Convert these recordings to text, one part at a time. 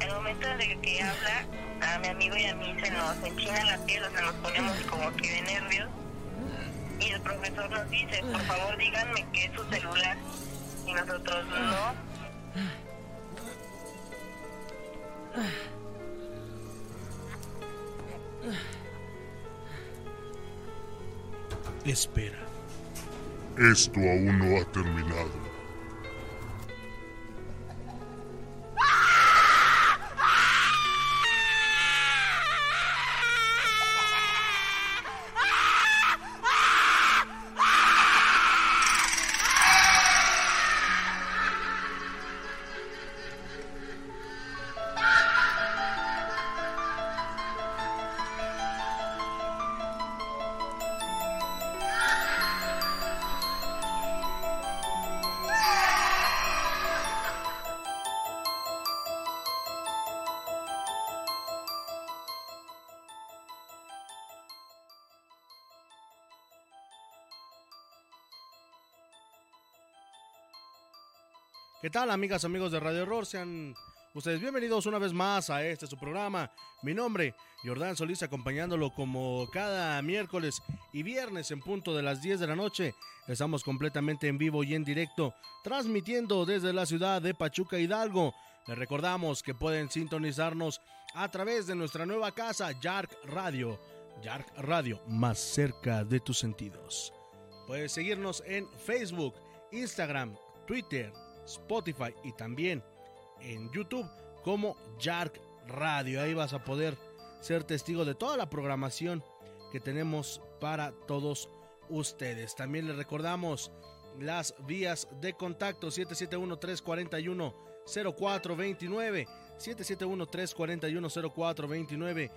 El momento de que habla, a mi amigo y a mí se nos enchina la piel, o sea, nos ponemos como que de nervios. Y el profesor nos dice, por favor díganme que es su celular. Y nosotros no. Espera. Esto aún no ha terminado. Tal, amigas, amigos de Radio Horror? Sean ustedes bienvenidos una vez más a este su programa. Mi nombre, Jordán Solís, acompañándolo como cada miércoles y viernes en punto de las 10 de la noche. Estamos completamente en vivo y en directo, transmitiendo desde la ciudad de Pachuca Hidalgo. Les recordamos que pueden sintonizarnos a través de nuestra nueva casa, Yark Radio. Yark Radio, más cerca de tus sentidos. Puedes seguirnos en Facebook, Instagram, Twitter, Spotify y también en YouTube como Yark Radio. Ahí vas a poder ser testigo de toda la programación que tenemos para todos ustedes. También les recordamos las vías de contacto 771-341-0429. 771-341-0429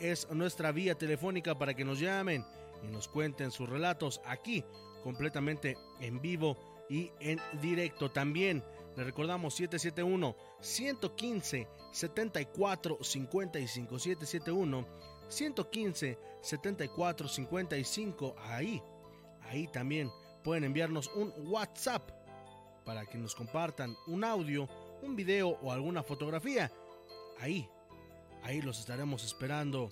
es nuestra vía telefónica para que nos llamen y nos cuenten sus relatos aquí completamente en vivo y en directo también. Le recordamos 771 115 74 55 771 115 74 55 ahí ahí también pueden enviarnos un WhatsApp para que nos compartan un audio, un video o alguna fotografía. Ahí ahí los estaremos esperando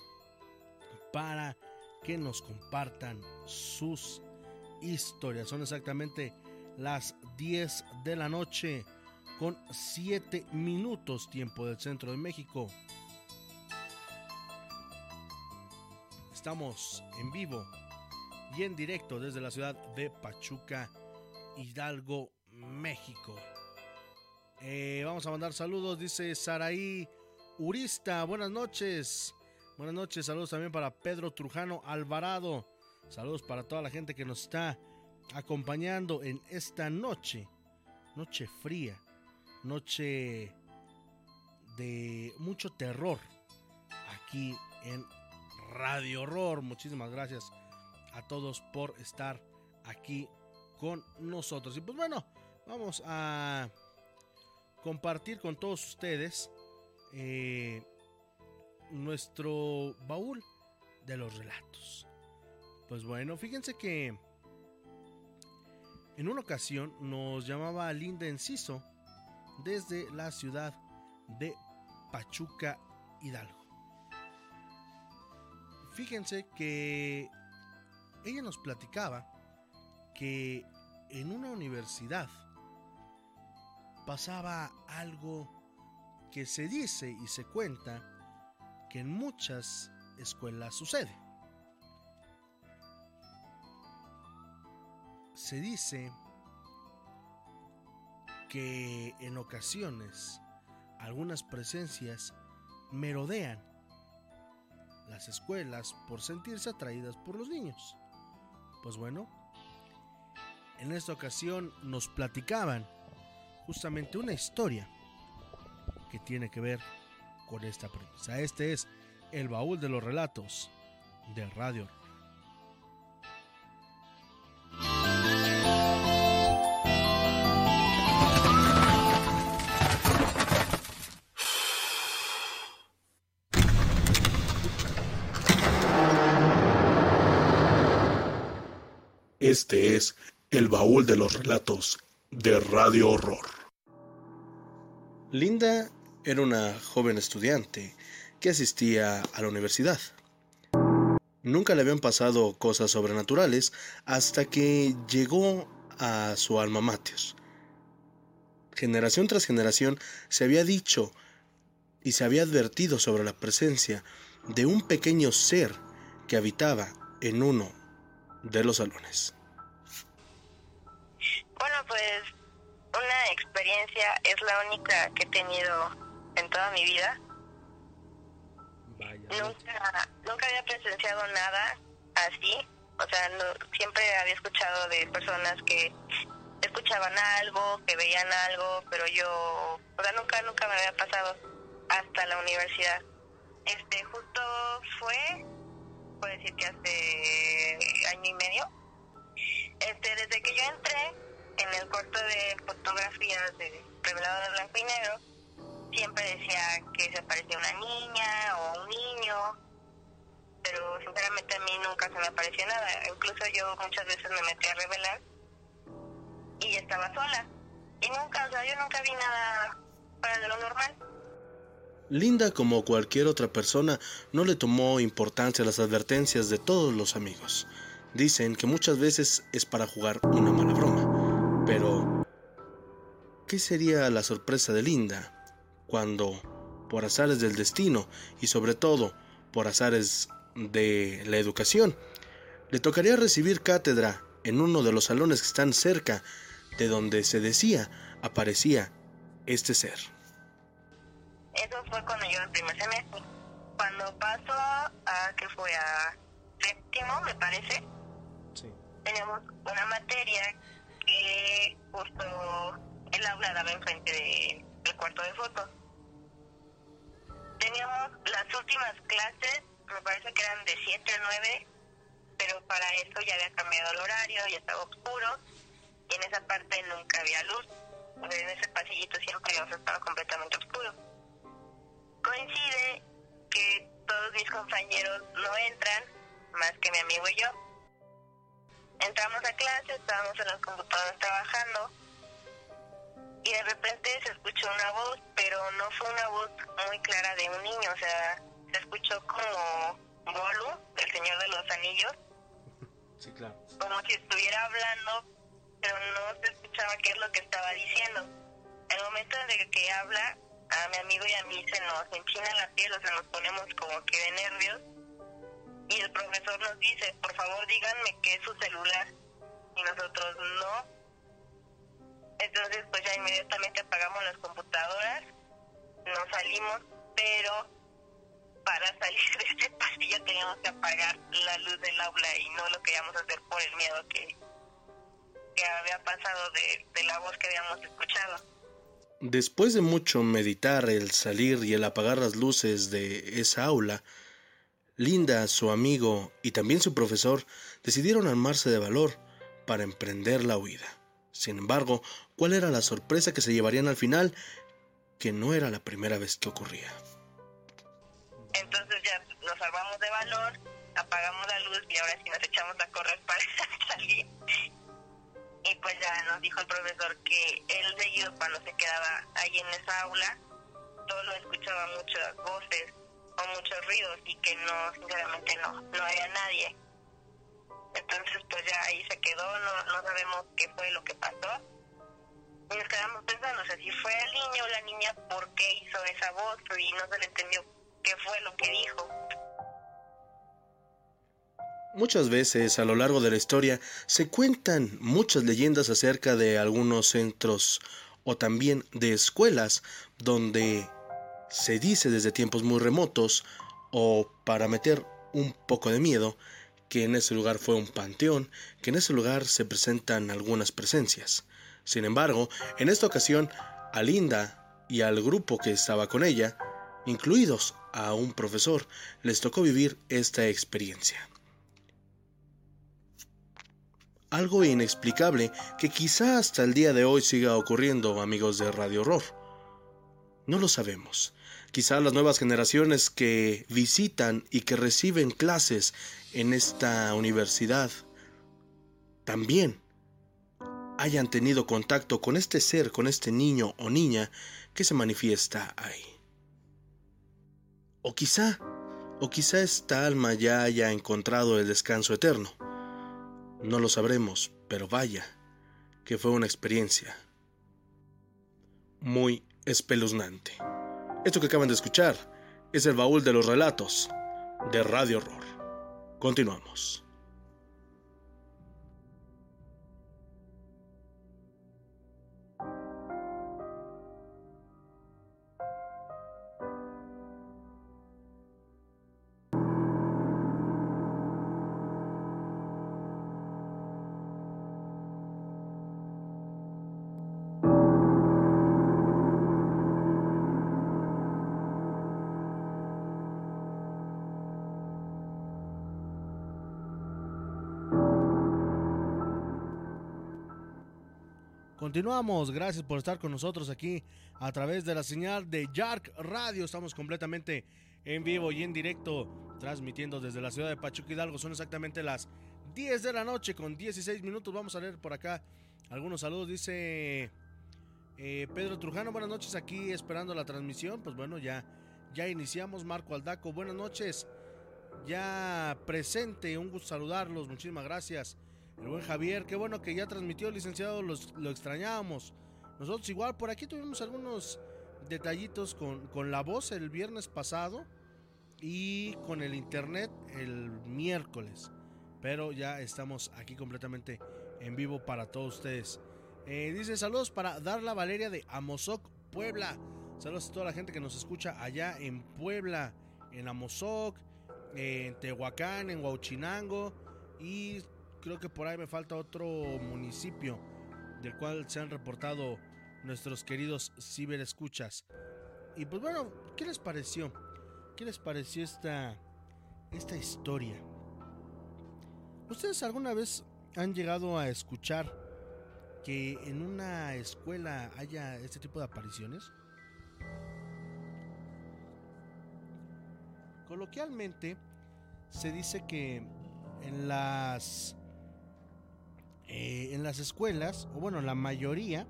para que nos compartan sus historias. Son exactamente las 10 de la noche con 7 minutos tiempo del centro de México. Estamos en vivo y en directo desde la ciudad de Pachuca, Hidalgo, México. Eh, vamos a mandar saludos, dice Saraí Urista. Buenas noches. Buenas noches, saludos también para Pedro Trujano Alvarado. Saludos para toda la gente que nos está acompañando en esta noche, noche fría, noche de mucho terror aquí en Radio Horror. Muchísimas gracias a todos por estar aquí con nosotros. Y pues bueno, vamos a compartir con todos ustedes eh, nuestro baúl de los relatos. Pues bueno, fíjense que en una ocasión nos llamaba Linda Enciso desde la ciudad de Pachuca, Hidalgo. Fíjense que ella nos platicaba que en una universidad pasaba algo que se dice y se cuenta que en muchas escuelas sucede. Se dice que en ocasiones algunas presencias merodean las escuelas por sentirse atraídas por los niños. Pues bueno, en esta ocasión nos platicaban justamente una historia que tiene que ver con esta premisa. Este es el baúl de los relatos de Radio. Este es el baúl de los relatos de Radio Horror. Linda era una joven estudiante que asistía a la universidad. Nunca le habían pasado cosas sobrenaturales hasta que llegó a su alma mater. Generación tras generación se había dicho y se había advertido sobre la presencia de un pequeño ser que habitaba en uno de los salones. Bueno, pues una experiencia es la única que he tenido en toda mi vida. Nunca, nunca había presenciado nada así. O sea, siempre había escuchado de personas que escuchaban algo, que veían algo, pero yo, o sea, nunca, nunca me había pasado hasta la universidad. Este, justo fue, puedo decir que hace año y medio. Este, desde que yo entré en el cuarto de fotografías de revelado de blanco y siempre decía que se parecía una niña o un niño, pero sinceramente a mí nunca se me apareció nada. Incluso yo muchas veces me metí a revelar y estaba sola. Y nunca, o sea, yo nunca vi nada de lo normal. Linda, como cualquier otra persona, no le tomó importancia las advertencias de todos los amigos. Dicen que muchas veces es para jugar una mala broma. Pero, ¿qué sería la sorpresa de Linda cuando, por azares del destino y sobre todo por azares de la educación, le tocaría recibir cátedra en uno de los salones que están cerca de donde se decía aparecía este ser? Eso fue cuando yo en primer semestre. Cuando pasó a que fue a séptimo, me parece, teníamos una materia que justo el aula daba enfrente de, del cuarto de fotos. Teníamos las últimas clases, me parece que eran de 7 a 9, pero para eso ya había cambiado el horario, ya estaba oscuro, y en esa parte nunca había luz. En ese pasillito siempre estaba completamente oscuro. Coincide que todos mis compañeros no entran, más que mi amigo y yo. Entramos a clase, estábamos en las computadoras trabajando y de repente se escuchó una voz, pero no fue una voz muy clara de un niño, o sea, se escuchó como Bolu, el Señor de los Anillos. Sí, claro. Como si estuviera hablando, pero no se escuchaba qué es lo que estaba diciendo. El momento en que habla, a mi amigo y a mí se nos enchina la piel, o sea, nos ponemos como que de nervios. Y el profesor nos dice, por favor díganme qué es su celular. Y nosotros no. Entonces, pues ya inmediatamente apagamos las computadoras, nos salimos, pero para salir de este pasillo teníamos que apagar la luz del aula y no lo queríamos hacer por el miedo que, que había pasado de, de la voz que habíamos escuchado. Después de mucho meditar el salir y el apagar las luces de esa aula, Linda, su amigo y también su profesor decidieron armarse de valor para emprender la huida. Sin embargo, cuál era la sorpresa que se llevarían al final, que no era la primera vez que ocurría. Entonces ya nos salvamos de valor, apagamos la luz y ahora sí nos echamos a correr para salir. Y pues ya nos dijo el profesor que él seguido cuando se quedaba ahí en esa aula, solo escuchaba muchas voces o muchos ruidos y que no, sinceramente no, no había nadie. Entonces pues ya ahí se quedó, no, no sabemos qué fue lo que pasó. Y nos quedamos pensando, o sea, si fue el niño o la niña, ¿por qué hizo esa voz? Y no se le entendió qué fue lo que dijo. Muchas veces a lo largo de la historia se cuentan muchas leyendas acerca de algunos centros o también de escuelas donde se dice desde tiempos muy remotos o para meter un poco de miedo que en ese lugar fue un panteón, que en ese lugar se presentan algunas presencias. Sin embargo, en esta ocasión, a Linda y al grupo que estaba con ella, incluidos a un profesor, les tocó vivir esta experiencia. Algo inexplicable que quizá hasta el día de hoy siga ocurriendo, amigos de Radio Horror. No lo sabemos. Quizá las nuevas generaciones que visitan y que reciben clases en esta universidad también hayan tenido contacto con este ser, con este niño o niña que se manifiesta ahí. O quizá, o quizá esta alma ya haya encontrado el descanso eterno. No lo sabremos, pero vaya, que fue una experiencia muy espeluznante. Esto que acaban de escuchar es el baúl de los relatos de Radio Horror. Continuamos. Continuamos, gracias por estar con nosotros aquí a través de la señal de Yark Radio. Estamos completamente en vivo y en directo, transmitiendo desde la ciudad de Pachuca Hidalgo. Son exactamente las 10 de la noche con 16 minutos. Vamos a leer por acá algunos saludos. Dice eh, Pedro Trujano, buenas noches aquí esperando la transmisión. Pues bueno, ya, ya iniciamos. Marco Aldaco, buenas noches. Ya presente, un gusto saludarlos. Muchísimas gracias. El buen Javier, qué bueno que ya transmitió, licenciado, los, lo extrañábamos. Nosotros igual, por aquí tuvimos algunos detallitos con, con la voz el viernes pasado y con el internet el miércoles. Pero ya estamos aquí completamente en vivo para todos ustedes. Eh, dice saludos para Darla Valeria de Amozoc, Puebla. Saludos a toda la gente que nos escucha allá en Puebla, en Amozoc, en Tehuacán, en Huachinango y creo que por ahí me falta otro municipio del cual se han reportado nuestros queridos ciberescuchas. Y pues bueno, ¿qué les pareció? ¿Qué les pareció esta, esta historia? ¿Ustedes alguna vez han llegado a escuchar que en una escuela haya este tipo de apariciones? Coloquialmente se dice que en las eh, en las escuelas, o bueno, la mayoría,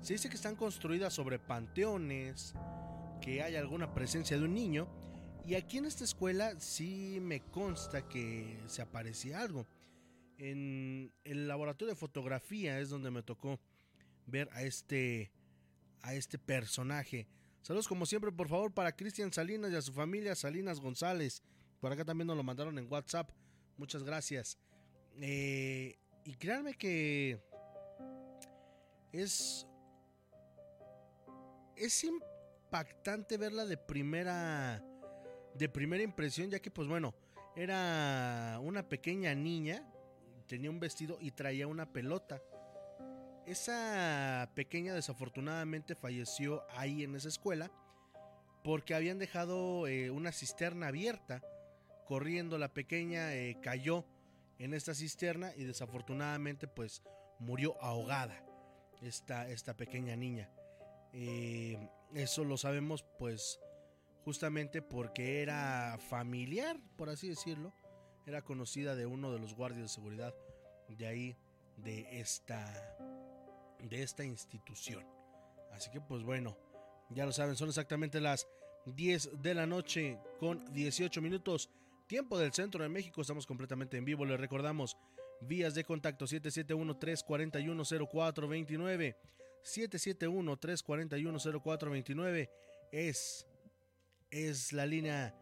se dice que están construidas sobre panteones, que hay alguna presencia de un niño. Y aquí en esta escuela sí me consta que se aparecía algo. En el laboratorio de fotografía es donde me tocó ver a este a este personaje. Saludos como siempre, por favor, para Cristian Salinas y a su familia Salinas González. Por acá también nos lo mandaron en WhatsApp. Muchas gracias. Eh, y créanme que es es impactante verla de primera de primera impresión ya que pues bueno era una pequeña niña tenía un vestido y traía una pelota. Esa pequeña desafortunadamente falleció ahí en esa escuela porque habían dejado eh, una cisterna abierta. Corriendo la pequeña eh, cayó en esta cisterna y desafortunadamente pues murió ahogada. esta, esta pequeña niña. Eh, eso lo sabemos pues justamente porque era familiar, por así decirlo, era conocida de uno de los guardias de seguridad de ahí, de esta, de esta institución. Así que pues bueno, ya lo saben, son exactamente las 10 de la noche con 18 minutos, tiempo del centro de México, estamos completamente en vivo, les recordamos vías de contacto 771-341-0429, 771-341-0429 es, es la línea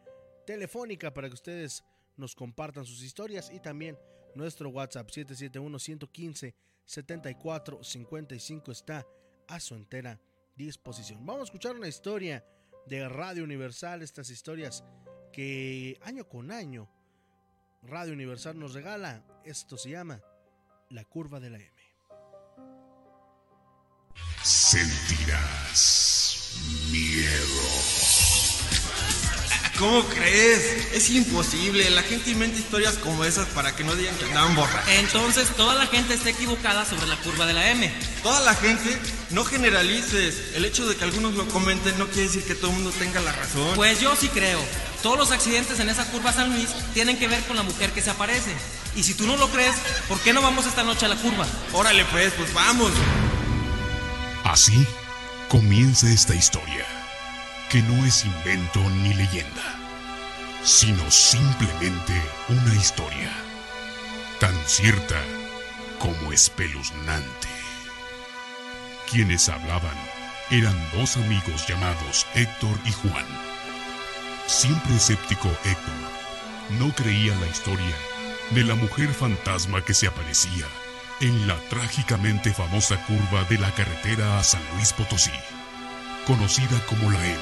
telefónica para que ustedes nos compartan sus historias y también nuestro WhatsApp 771-115-7455 está a su entera disposición. Vamos a escuchar una historia de Radio Universal, estas historias que año con año Radio Universal nos regala. Esto se llama La Curva de la M. Sentirás miedo. ¿Cómo crees? Es imposible. La gente inventa historias como esas para que no digan que andaban borrachos. Entonces toda la gente está equivocada sobre la curva de la M. Toda la gente, no generalices. El hecho de que algunos lo comenten no quiere decir que todo el mundo tenga la razón. Pues yo sí creo. Todos los accidentes en esa curva San Luis tienen que ver con la mujer que se aparece. Y si tú no lo crees, ¿por qué no vamos esta noche a la curva? Órale pues, pues vamos. Así comienza esta historia, que no es invento ni leyenda, sino simplemente una historia, tan cierta como espeluznante. Quienes hablaban eran dos amigos llamados Héctor y Juan. Siempre escéptico Héctor, no creía la historia de la mujer fantasma que se aparecía en la trágicamente famosa curva de la carretera a San Luis Potosí, conocida como la M.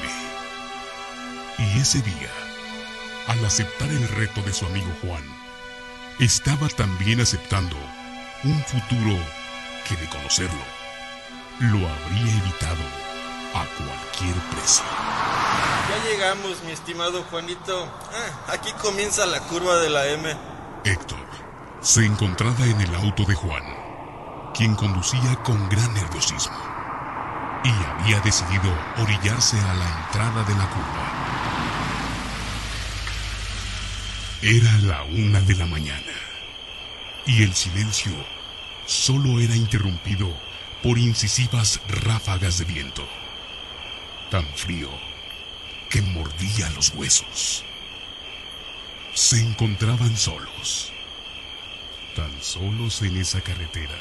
Y ese día, al aceptar el reto de su amigo Juan, estaba también aceptando un futuro que de conocerlo, lo habría evitado a cualquier precio. Ya llegamos, mi estimado Juanito. Ah, aquí comienza la curva de la M. Héctor se encontraba en el auto de Juan, quien conducía con gran nerviosismo y había decidido orillarse a la entrada de la curva. Era la una de la mañana y el silencio solo era interrumpido por incisivas ráfagas de viento, tan frío que mordía los huesos. Se encontraban solos tan solos en esa carretera.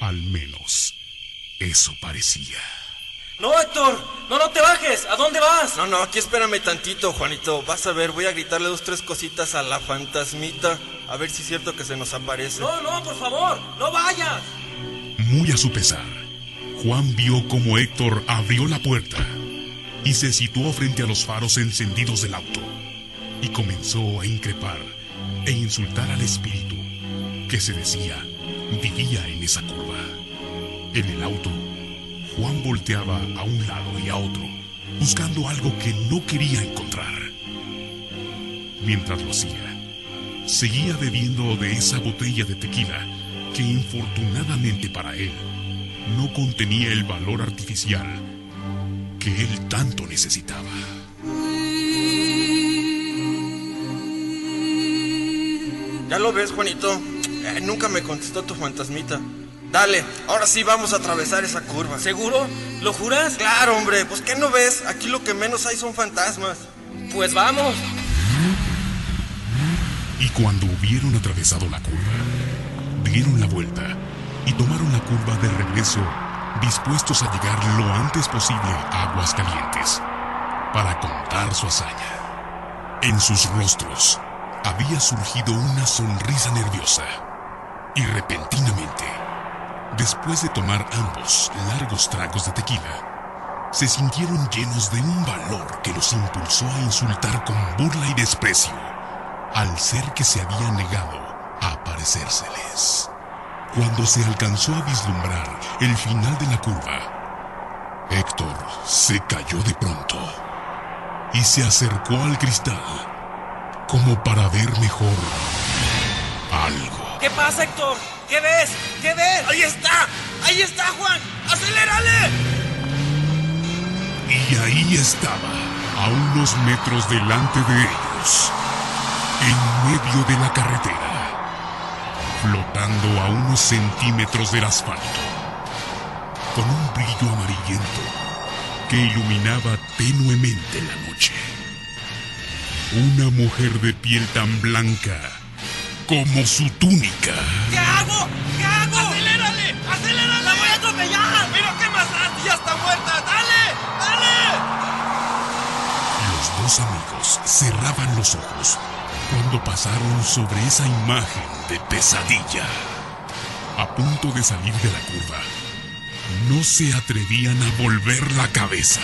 Al menos eso parecía. No, Héctor, no, no te bajes. ¿A dónde vas? No, no, aquí espérame tantito, Juanito. Vas a ver, voy a gritarle dos, tres cositas a la fantasmita. A ver si es cierto que se nos aparece. No, no, por favor, no vayas. Muy a su pesar, Juan vio como Héctor abrió la puerta y se situó frente a los faros encendidos del auto y comenzó a increpar e insultar al espíritu que se decía vivía en esa curva. En el auto, Juan volteaba a un lado y a otro, buscando algo que no quería encontrar. Mientras lo hacía, seguía bebiendo de esa botella de tequila que infortunadamente para él no contenía el valor artificial que él tanto necesitaba. ¿Ya lo ves, Juanito? Eh, nunca me contestó tu fantasmita. Dale, ahora sí vamos a atravesar esa curva. ¿Seguro? ¿Lo juras? Claro, hombre, pues ¿qué no ves? Aquí lo que menos hay son fantasmas. Pues vamos. Y cuando hubieron atravesado la curva, dieron la vuelta y tomaron la curva de regreso, dispuestos a llegar lo antes posible a Aguascalientes para contar su hazaña. En sus rostros había surgido una sonrisa nerviosa y repentinamente, después de tomar ambos largos tragos de tequila, se sintieron llenos de un valor que los impulsó a insultar con burla y desprecio al ser que se había negado a aparecérseles. Cuando se alcanzó a vislumbrar el final de la curva, Héctor se cayó de pronto y se acercó al cristal como para ver mejor algo. ¿Qué pasa, Héctor? ¿Qué ves? ¿Qué ves? ¡Ahí está! ¡Ahí está, Juan! ¡Acelérale! Y ahí estaba, a unos metros delante de ellos, en medio de la carretera, flotando a unos centímetros del asfalto, con un brillo amarillento que iluminaba tenuemente la noche. Una mujer de piel tan blanca como su túnica. ¿Qué hago? ¿Qué hago? ¡Acelérale! ¡Acelérale! ¡La voy a atropellar! ¿Pero qué más da? ¡Ya está muerta! ¡Dale! ¡Dale! Los dos amigos cerraban los ojos cuando pasaron sobre esa imagen de pesadilla. A punto de salir de la curva, no se atrevían a volver la cabeza.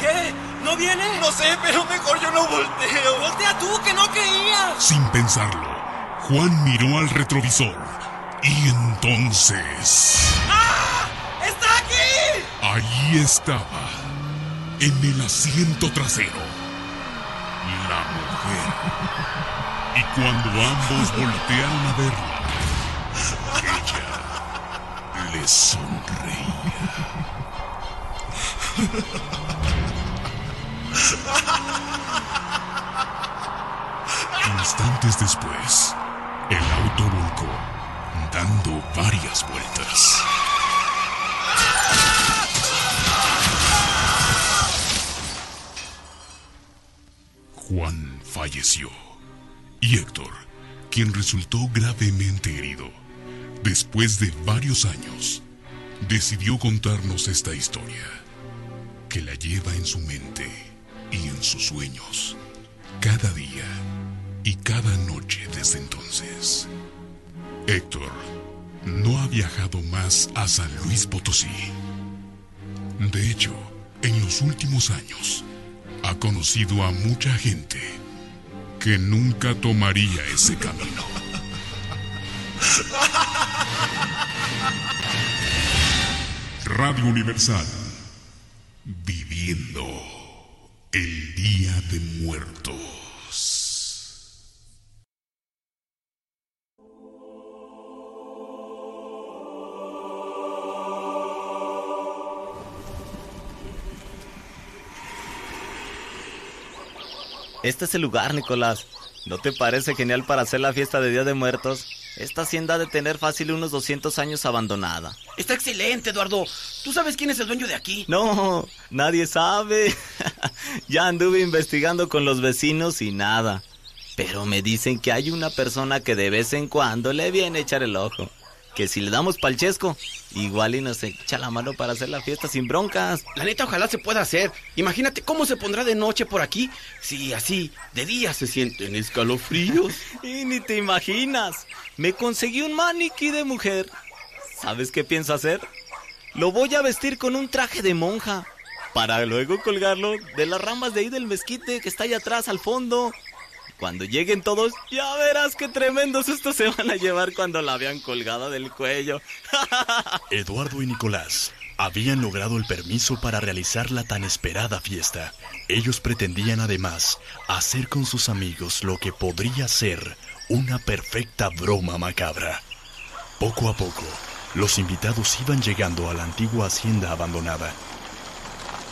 ¿Qué? ¿No viene? No sé, pero mejor yo no volteo. Voltea tú, que no creías. Sin pensarlo, Juan miró al retrovisor y entonces... ¡Ah! ¡Está aquí! Allí estaba, en el asiento trasero, Y cuando ambos voltearon a verla, ella les sonreía. Instantes después, el auto volcó, dando varias vueltas. Juan falleció y Héctor, quien resultó gravemente herido, después de varios años, decidió contarnos esta historia, que la lleva en su mente y en sus sueños, cada día y cada noche desde entonces. Héctor no ha viajado más a San Luis Potosí. De hecho, en los últimos años, ha conocido a mucha gente que nunca tomaría ese camino. Radio Universal, viviendo el Día de Muertos. Este es el lugar, Nicolás. ¿No te parece genial para hacer la fiesta de Día de Muertos? Esta hacienda ha de tener fácil unos 200 años abandonada. Está excelente, Eduardo. ¿Tú sabes quién es el dueño de aquí? No, nadie sabe. ya anduve investigando con los vecinos y nada. Pero me dicen que hay una persona que de vez en cuando le viene a echar el ojo. Que si le damos palchesco, igual y nos echa la mano para hacer la fiesta sin broncas. La neta, ojalá se pueda hacer. Imagínate cómo se pondrá de noche por aquí. Si así, de día se sienten escalofríos. y ni te imaginas. Me conseguí un maniquí de mujer. ¿Sabes qué pienso hacer? Lo voy a vestir con un traje de monja. Para luego colgarlo de las ramas de ahí del mezquite que está allá atrás al fondo. Cuando lleguen todos, ya verás qué tremendo susto se van a llevar cuando la vean colgada del cuello. Eduardo y Nicolás habían logrado el permiso para realizar la tan esperada fiesta. Ellos pretendían además hacer con sus amigos lo que podría ser una perfecta broma macabra. Poco a poco, los invitados iban llegando a la antigua hacienda abandonada.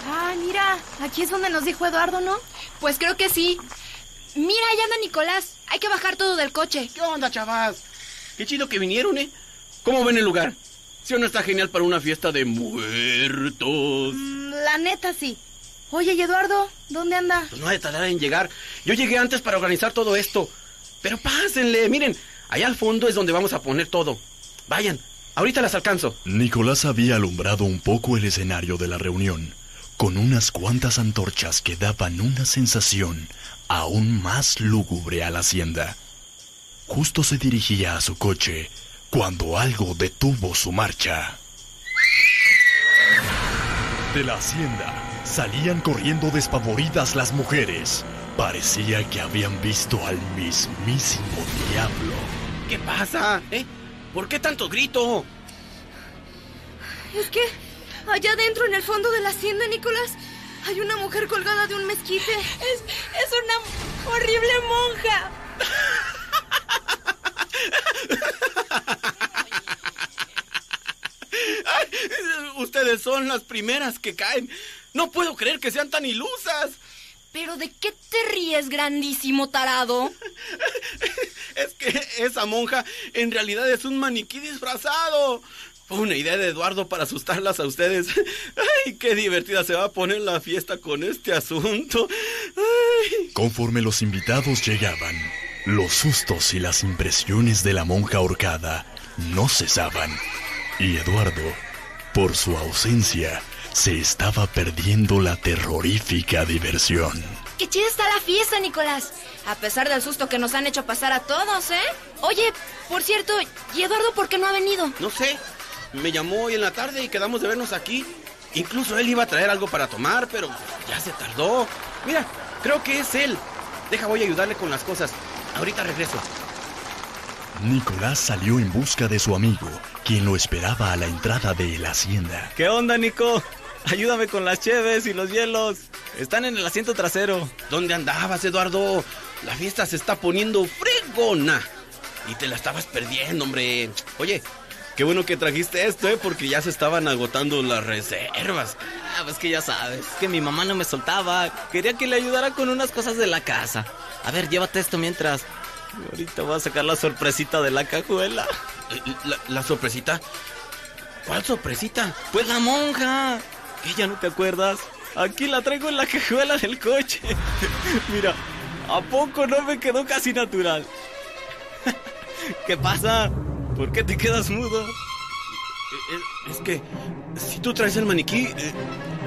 Ah, mira, aquí es donde nos dijo Eduardo, ¿no? Pues creo que sí. Mira, allá anda Nicolás. Hay que bajar todo del coche. ¿Qué onda, chavas? Qué chido que vinieron, ¿eh? ¿Cómo ven el lugar? ¿Sí o no está genial para una fiesta de muertos? La neta, sí. Oye, ¿y Eduardo? ¿Dónde anda? Pues no ha de tardar en llegar. Yo llegué antes para organizar todo esto. Pero pásenle, miren, allá al fondo es donde vamos a poner todo. Vayan, ahorita las alcanzo. Nicolás había alumbrado un poco el escenario de la reunión, con unas cuantas antorchas que daban una sensación aún más lúgubre a la hacienda. Justo se dirigía a su coche cuando algo detuvo su marcha. De la hacienda salían corriendo despavoridas las mujeres. Parecía que habían visto al mismísimo diablo. ¿Qué pasa? ¿Eh? ¿Por qué tanto grito? Es que allá adentro en el fondo de la hacienda, Nicolás, hay una mujer colgada de un mezquite. Es, es una horrible monja. Ustedes son las primeras que caen. No puedo creer que sean tan ilusas. ¿Pero de qué te ríes, grandísimo tarado? es que esa monja en realidad es un maniquí disfrazado. Fue una idea de Eduardo para asustarlas a ustedes. ¡Ay, qué divertida se va a poner la fiesta con este asunto! Conforme los invitados llegaban, los sustos y las impresiones de la monja ahorcada no cesaban. Y Eduardo, por su ausencia, se estaba perdiendo la terrorífica diversión. ¡Qué chida está la fiesta, Nicolás! A pesar del susto que nos han hecho pasar a todos, ¿eh? Oye, por cierto, ¿y Eduardo por qué no ha venido? No sé. Me llamó hoy en la tarde y quedamos de vernos aquí. Incluso él iba a traer algo para tomar, pero ya se tardó. Mira, creo que es él. Deja, voy a ayudarle con las cosas. Ahorita regreso. Nicolás salió en busca de su amigo, quien lo esperaba a la entrada de la hacienda. ¿Qué onda, Nico? Ayúdame con las cheves y los hielos. Están en el asiento trasero. ¿Dónde andabas, Eduardo? La fiesta se está poniendo fregona. Y te la estabas perdiendo, hombre. Oye, qué bueno que trajiste esto, ¿eh? Porque ya se estaban agotando las reservas. Ah, pues que ya sabes, que mi mamá no me soltaba. Quería que le ayudara con unas cosas de la casa. A ver, llévate esto mientras. Ahorita voy a sacar la sorpresita de la cajuela. ¿La, la sorpresita? ¿Cuál sorpresita? Pues la monja. ¿Que ya no te acuerdas? Aquí la traigo en la cajuela del coche. Mira, ¿a poco no me quedó casi natural? ¿Qué pasa? ¿Por qué te quedas mudo? Es, es que si tú traes el maniquí, eh,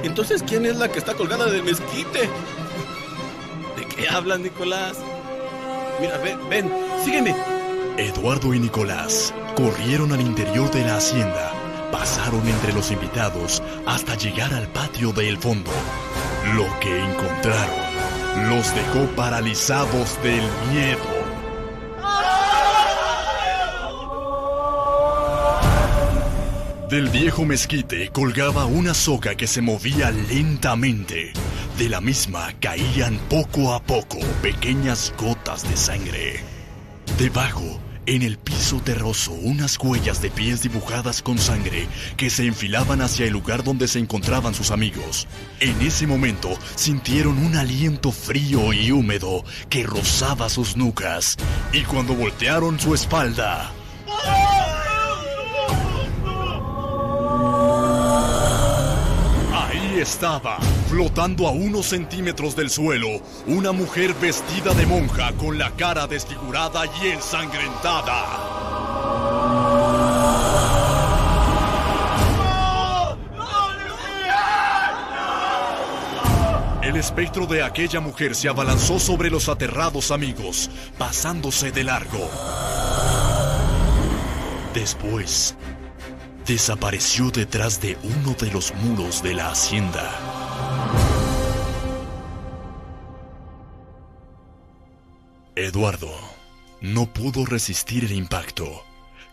entonces ¿quién es la que está colgada del mezquite? ¿De qué hablas, Nicolás? Mira, ven, ven, sígueme. Eduardo y Nicolás corrieron al interior de la hacienda, pasaron entre los invitados hasta llegar al patio del fondo. Lo que encontraron los dejó paralizados del miedo. Del viejo mezquite colgaba una soga que se movía lentamente. De la misma caían poco a poco pequeñas gotas de sangre. Debajo, en el piso terroso, unas huellas de pies dibujadas con sangre que se enfilaban hacia el lugar donde se encontraban sus amigos. En ese momento sintieron un aliento frío y húmedo que rozaba sus nucas. Y cuando voltearon su espalda... Estaba, flotando a unos centímetros del suelo, una mujer vestida de monja con la cara desfigurada y ensangrentada. El espectro de aquella mujer se abalanzó sobre los aterrados amigos, pasándose de largo. Después, desapareció detrás de uno de los muros de la hacienda. Eduardo no pudo resistir el impacto.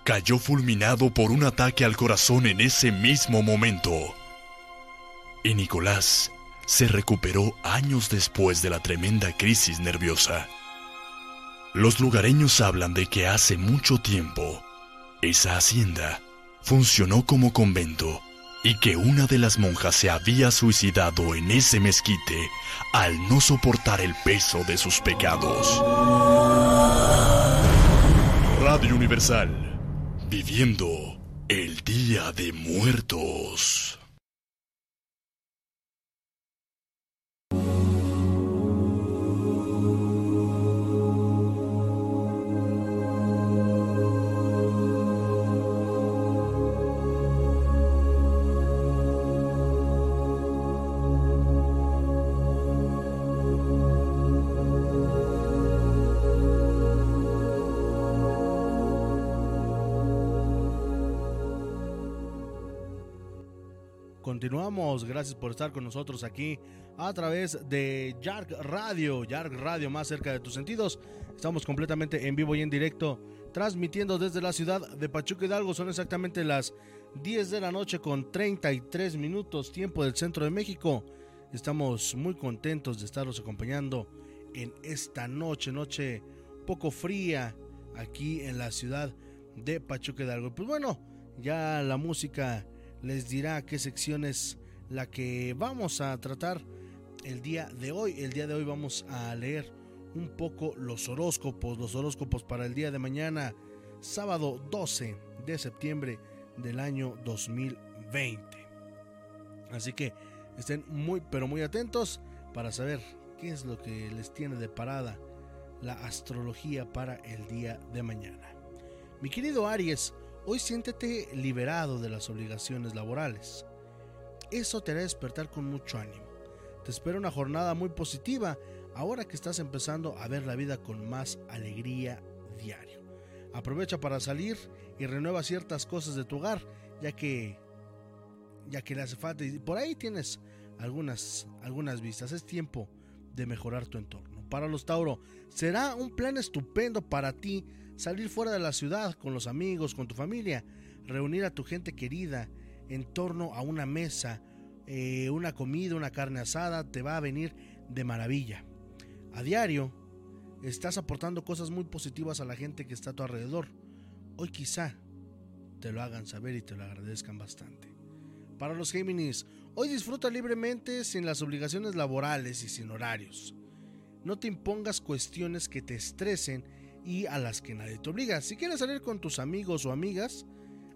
Cayó fulminado por un ataque al corazón en ese mismo momento. Y Nicolás se recuperó años después de la tremenda crisis nerviosa. Los lugareños hablan de que hace mucho tiempo esa hacienda funcionó como convento y que una de las monjas se había suicidado en ese mezquite al no soportar el peso de sus pecados. Radio Universal, viviendo el Día de Muertos. Continuamos, gracias por estar con nosotros aquí a través de Yark Radio, Yark Radio más cerca de tus sentidos. Estamos completamente en vivo y en directo, transmitiendo desde la ciudad de Pachuca Hidalgo. Son exactamente las 10 de la noche con 33 minutos, tiempo del centro de México. Estamos muy contentos de estarlos acompañando en esta noche, noche poco fría aquí en la ciudad de Pachuca Hidalgo. Pues bueno, ya la música les dirá qué sección es la que vamos a tratar el día de hoy. El día de hoy vamos a leer un poco los horóscopos, los horóscopos para el día de mañana, sábado 12 de septiembre del año 2020. Así que estén muy pero muy atentos para saber qué es lo que les tiene de parada la astrología para el día de mañana. Mi querido Aries, hoy siéntete liberado de las obligaciones laborales. Eso te hará despertar con mucho ánimo. Te espera una jornada muy positiva ahora que estás empezando a ver la vida con más alegría diario. Aprovecha para salir y renueva ciertas cosas de tu hogar, ya que ya que le hace falta y por ahí tienes algunas algunas vistas. Es tiempo de mejorar tu entorno. Para los Tauro, será un plan estupendo para ti salir fuera de la ciudad con los amigos, con tu familia, reunir a tu gente querida en torno a una mesa, eh, una comida, una carne asada, te va a venir de maravilla. A diario, estás aportando cosas muy positivas a la gente que está a tu alrededor. Hoy quizá te lo hagan saber y te lo agradezcan bastante. Para los Géminis, hoy disfruta libremente sin las obligaciones laborales y sin horarios. No te impongas cuestiones que te estresen y a las que nadie te obliga. Si quieres salir con tus amigos o amigas,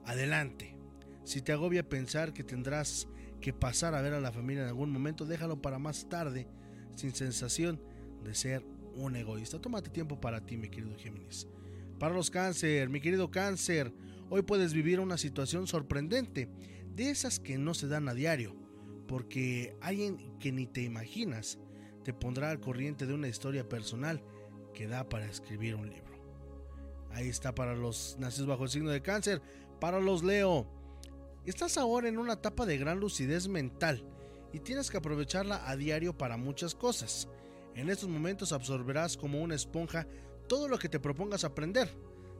adelante. Si te agobia pensar que tendrás que pasar a ver a la familia en algún momento, déjalo para más tarde, sin sensación de ser un egoísta. Tómate tiempo para ti, mi querido Géminis. Para los cáncer, mi querido cáncer, hoy puedes vivir una situación sorprendente, de esas que no se dan a diario, porque alguien que ni te imaginas te pondrá al corriente de una historia personal que da para escribir un libro. Ahí está para los nacidos bajo el signo de cáncer, para los Leo. Estás ahora en una etapa de gran lucidez mental y tienes que aprovecharla a diario para muchas cosas. En estos momentos absorberás como una esponja todo lo que te propongas aprender.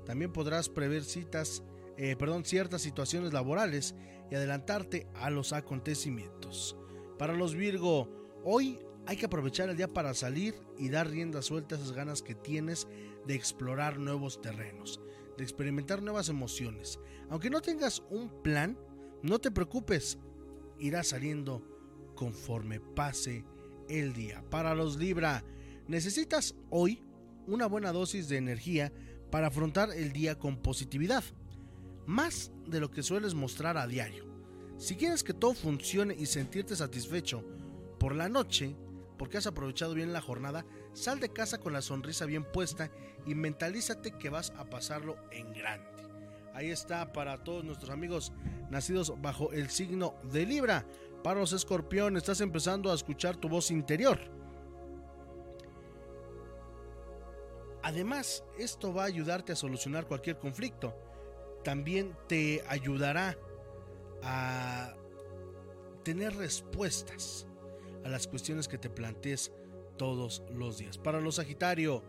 También podrás prever citas, eh, ciertas situaciones laborales y adelantarte a los acontecimientos. Para los Virgo, hoy hay que aprovechar el día para salir y dar rienda suelta a esas ganas que tienes de explorar nuevos terrenos, de experimentar nuevas emociones. Aunque no tengas un plan, no te preocupes, irá saliendo conforme pase el día. Para los Libra, necesitas hoy una buena dosis de energía para afrontar el día con positividad, más de lo que sueles mostrar a diario. Si quieres que todo funcione y sentirte satisfecho por la noche, porque has aprovechado bien la jornada, sal de casa con la sonrisa bien puesta y mentalízate que vas a pasarlo en grande. Ahí está para todos nuestros amigos nacidos bajo el signo de Libra. Para los escorpiones, estás empezando a escuchar tu voz interior. Además, esto va a ayudarte a solucionar cualquier conflicto. También te ayudará a tener respuestas a las cuestiones que te plantees todos los días. Para los Sagitario,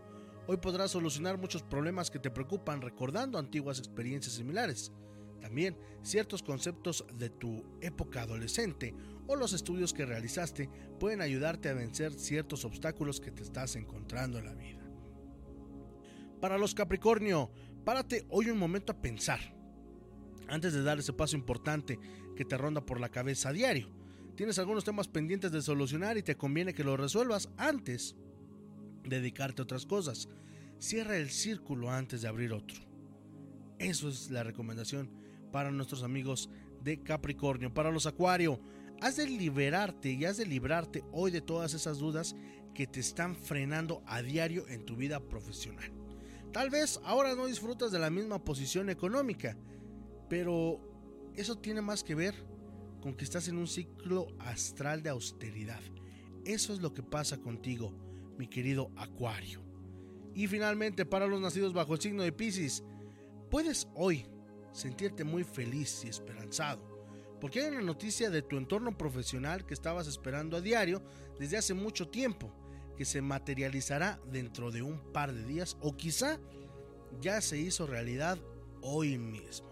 hoy podrás solucionar muchos problemas que te preocupan recordando antiguas experiencias similares. También ciertos conceptos de tu época adolescente o los estudios que realizaste pueden ayudarte a vencer ciertos obstáculos que te estás encontrando en la vida. Para los Capricornio, párate hoy un momento a pensar antes de dar ese paso importante que te ronda por la cabeza a diario. Tienes algunos temas pendientes de solucionar y te conviene que los resuelvas antes de dedicarte a otras cosas. Cierra el círculo antes de abrir otro. Eso es la recomendación para nuestros amigos de Capricornio. Para los Acuario, has de liberarte y has de librarte hoy de todas esas dudas que te están frenando a diario en tu vida profesional. Tal vez ahora no disfrutas de la misma posición económica, pero eso tiene más que ver con que estás en un ciclo astral de austeridad. Eso es lo que pasa contigo, mi querido Acuario. Y finalmente, para los nacidos bajo el signo de Pisces, puedes hoy sentirte muy feliz y esperanzado, porque hay una noticia de tu entorno profesional que estabas esperando a diario desde hace mucho tiempo, que se materializará dentro de un par de días o quizá ya se hizo realidad hoy mismo.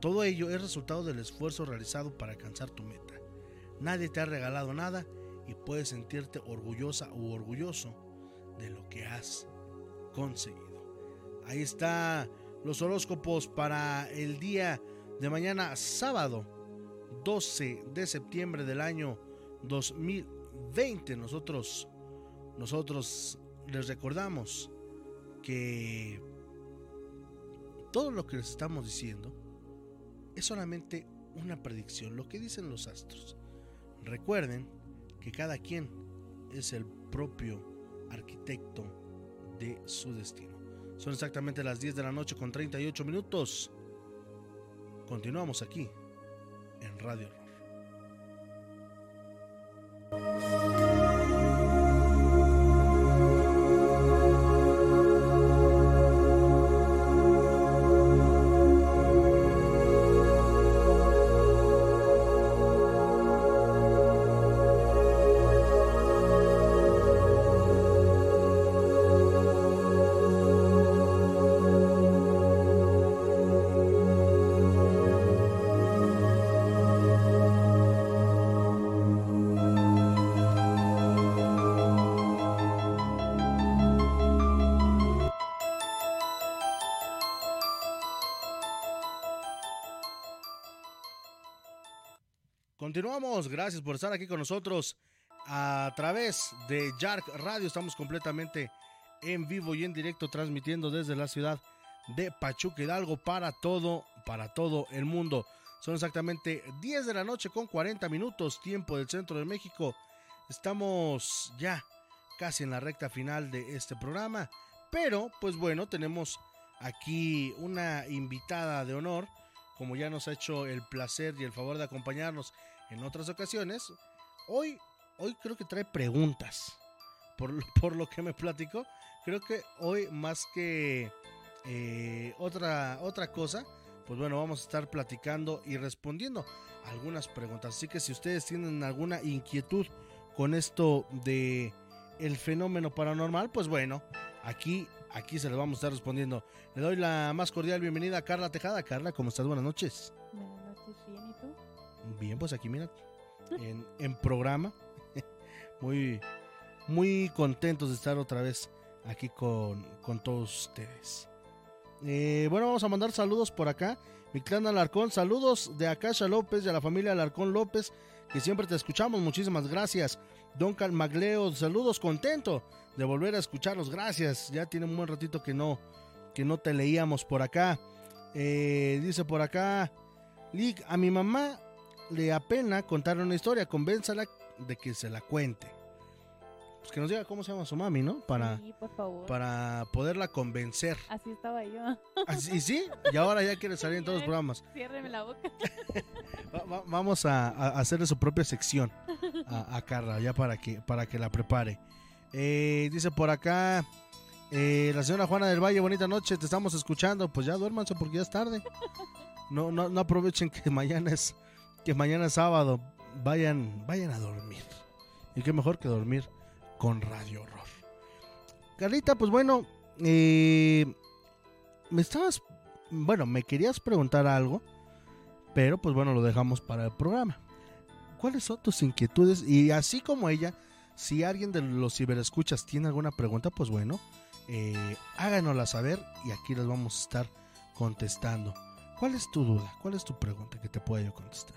Todo ello es resultado del esfuerzo realizado para alcanzar tu meta. Nadie te ha regalado nada y puedes sentirte orgullosa u orgulloso de lo que has conseguido. Ahí está los horóscopos para el día de mañana sábado 12 de septiembre del año 2020. Nosotros, nosotros les recordamos que todo lo que les estamos diciendo es solamente una predicción, lo que dicen los astros. Recuerden que cada quien es el propio arquitecto de su destino. Son exactamente las 10 de la noche con 38 minutos. Continuamos aquí en Radio Continuamos, gracias por estar aquí con nosotros a través de Yark Radio. Estamos completamente en vivo y en directo transmitiendo desde la ciudad de Pachuca Hidalgo para todo, para todo el mundo. Son exactamente 10 de la noche con 40 minutos, tiempo del centro de México. Estamos ya casi en la recta final de este programa, pero pues bueno, tenemos aquí una invitada de honor como ya nos ha hecho el placer y el favor de acompañarnos en otras ocasiones, hoy, hoy creo que trae preguntas. Por, por lo que me platico, creo que hoy más que eh, otra, otra cosa, pues bueno, vamos a estar platicando y respondiendo algunas preguntas. Así que si ustedes tienen alguna inquietud con esto de el fenómeno paranormal, pues bueno, aquí aquí se les vamos a estar respondiendo. Le doy la más cordial bienvenida a Carla Tejada. Carla, ¿cómo estás? Buenas noches. Bien, pues aquí mira, en, en programa. muy, muy contentos de estar otra vez aquí con, con todos ustedes. Eh, bueno, vamos a mandar saludos por acá. Mi clan Alarcón, saludos de Akasha López y a la familia Alarcón López, que siempre te escuchamos. Muchísimas gracias. Don Calmagleo, saludos, contento de volver a escucharlos. Gracias. Ya tiene un buen ratito que no, que no te leíamos por acá. Eh, dice por acá, Lick, a mi mamá le apena contar una historia, convénzala de que se la cuente. Pues que nos diga cómo se llama su mami, ¿no? Para, Sí, por favor. para poderla convencer. Así estaba yo. Así, ¿Y sí? Y ahora ya quiere salir en todos los programas. Ciérreme la boca. Va- va- vamos a, a hacerle su propia sección a, a Carla, ya para que, para que la prepare. Eh, dice por acá eh, la señora Juana del Valle, bonita noche, te estamos escuchando. Pues ya duérmanse porque ya es tarde. No, no, no aprovechen que mañana es que mañana sábado. Vayan, vayan a dormir. Y qué mejor que dormir con Radio Horror. Carlita, pues bueno, eh, me estabas, bueno, me querías preguntar algo, pero pues bueno, lo dejamos para el programa. ¿Cuáles son tus inquietudes? Y así como ella, si alguien de los ciberescuchas tiene alguna pregunta, pues bueno, eh, háganosla saber y aquí las vamos a estar contestando. ¿Cuál es tu duda? ¿Cuál es tu pregunta que te pueda yo contestar?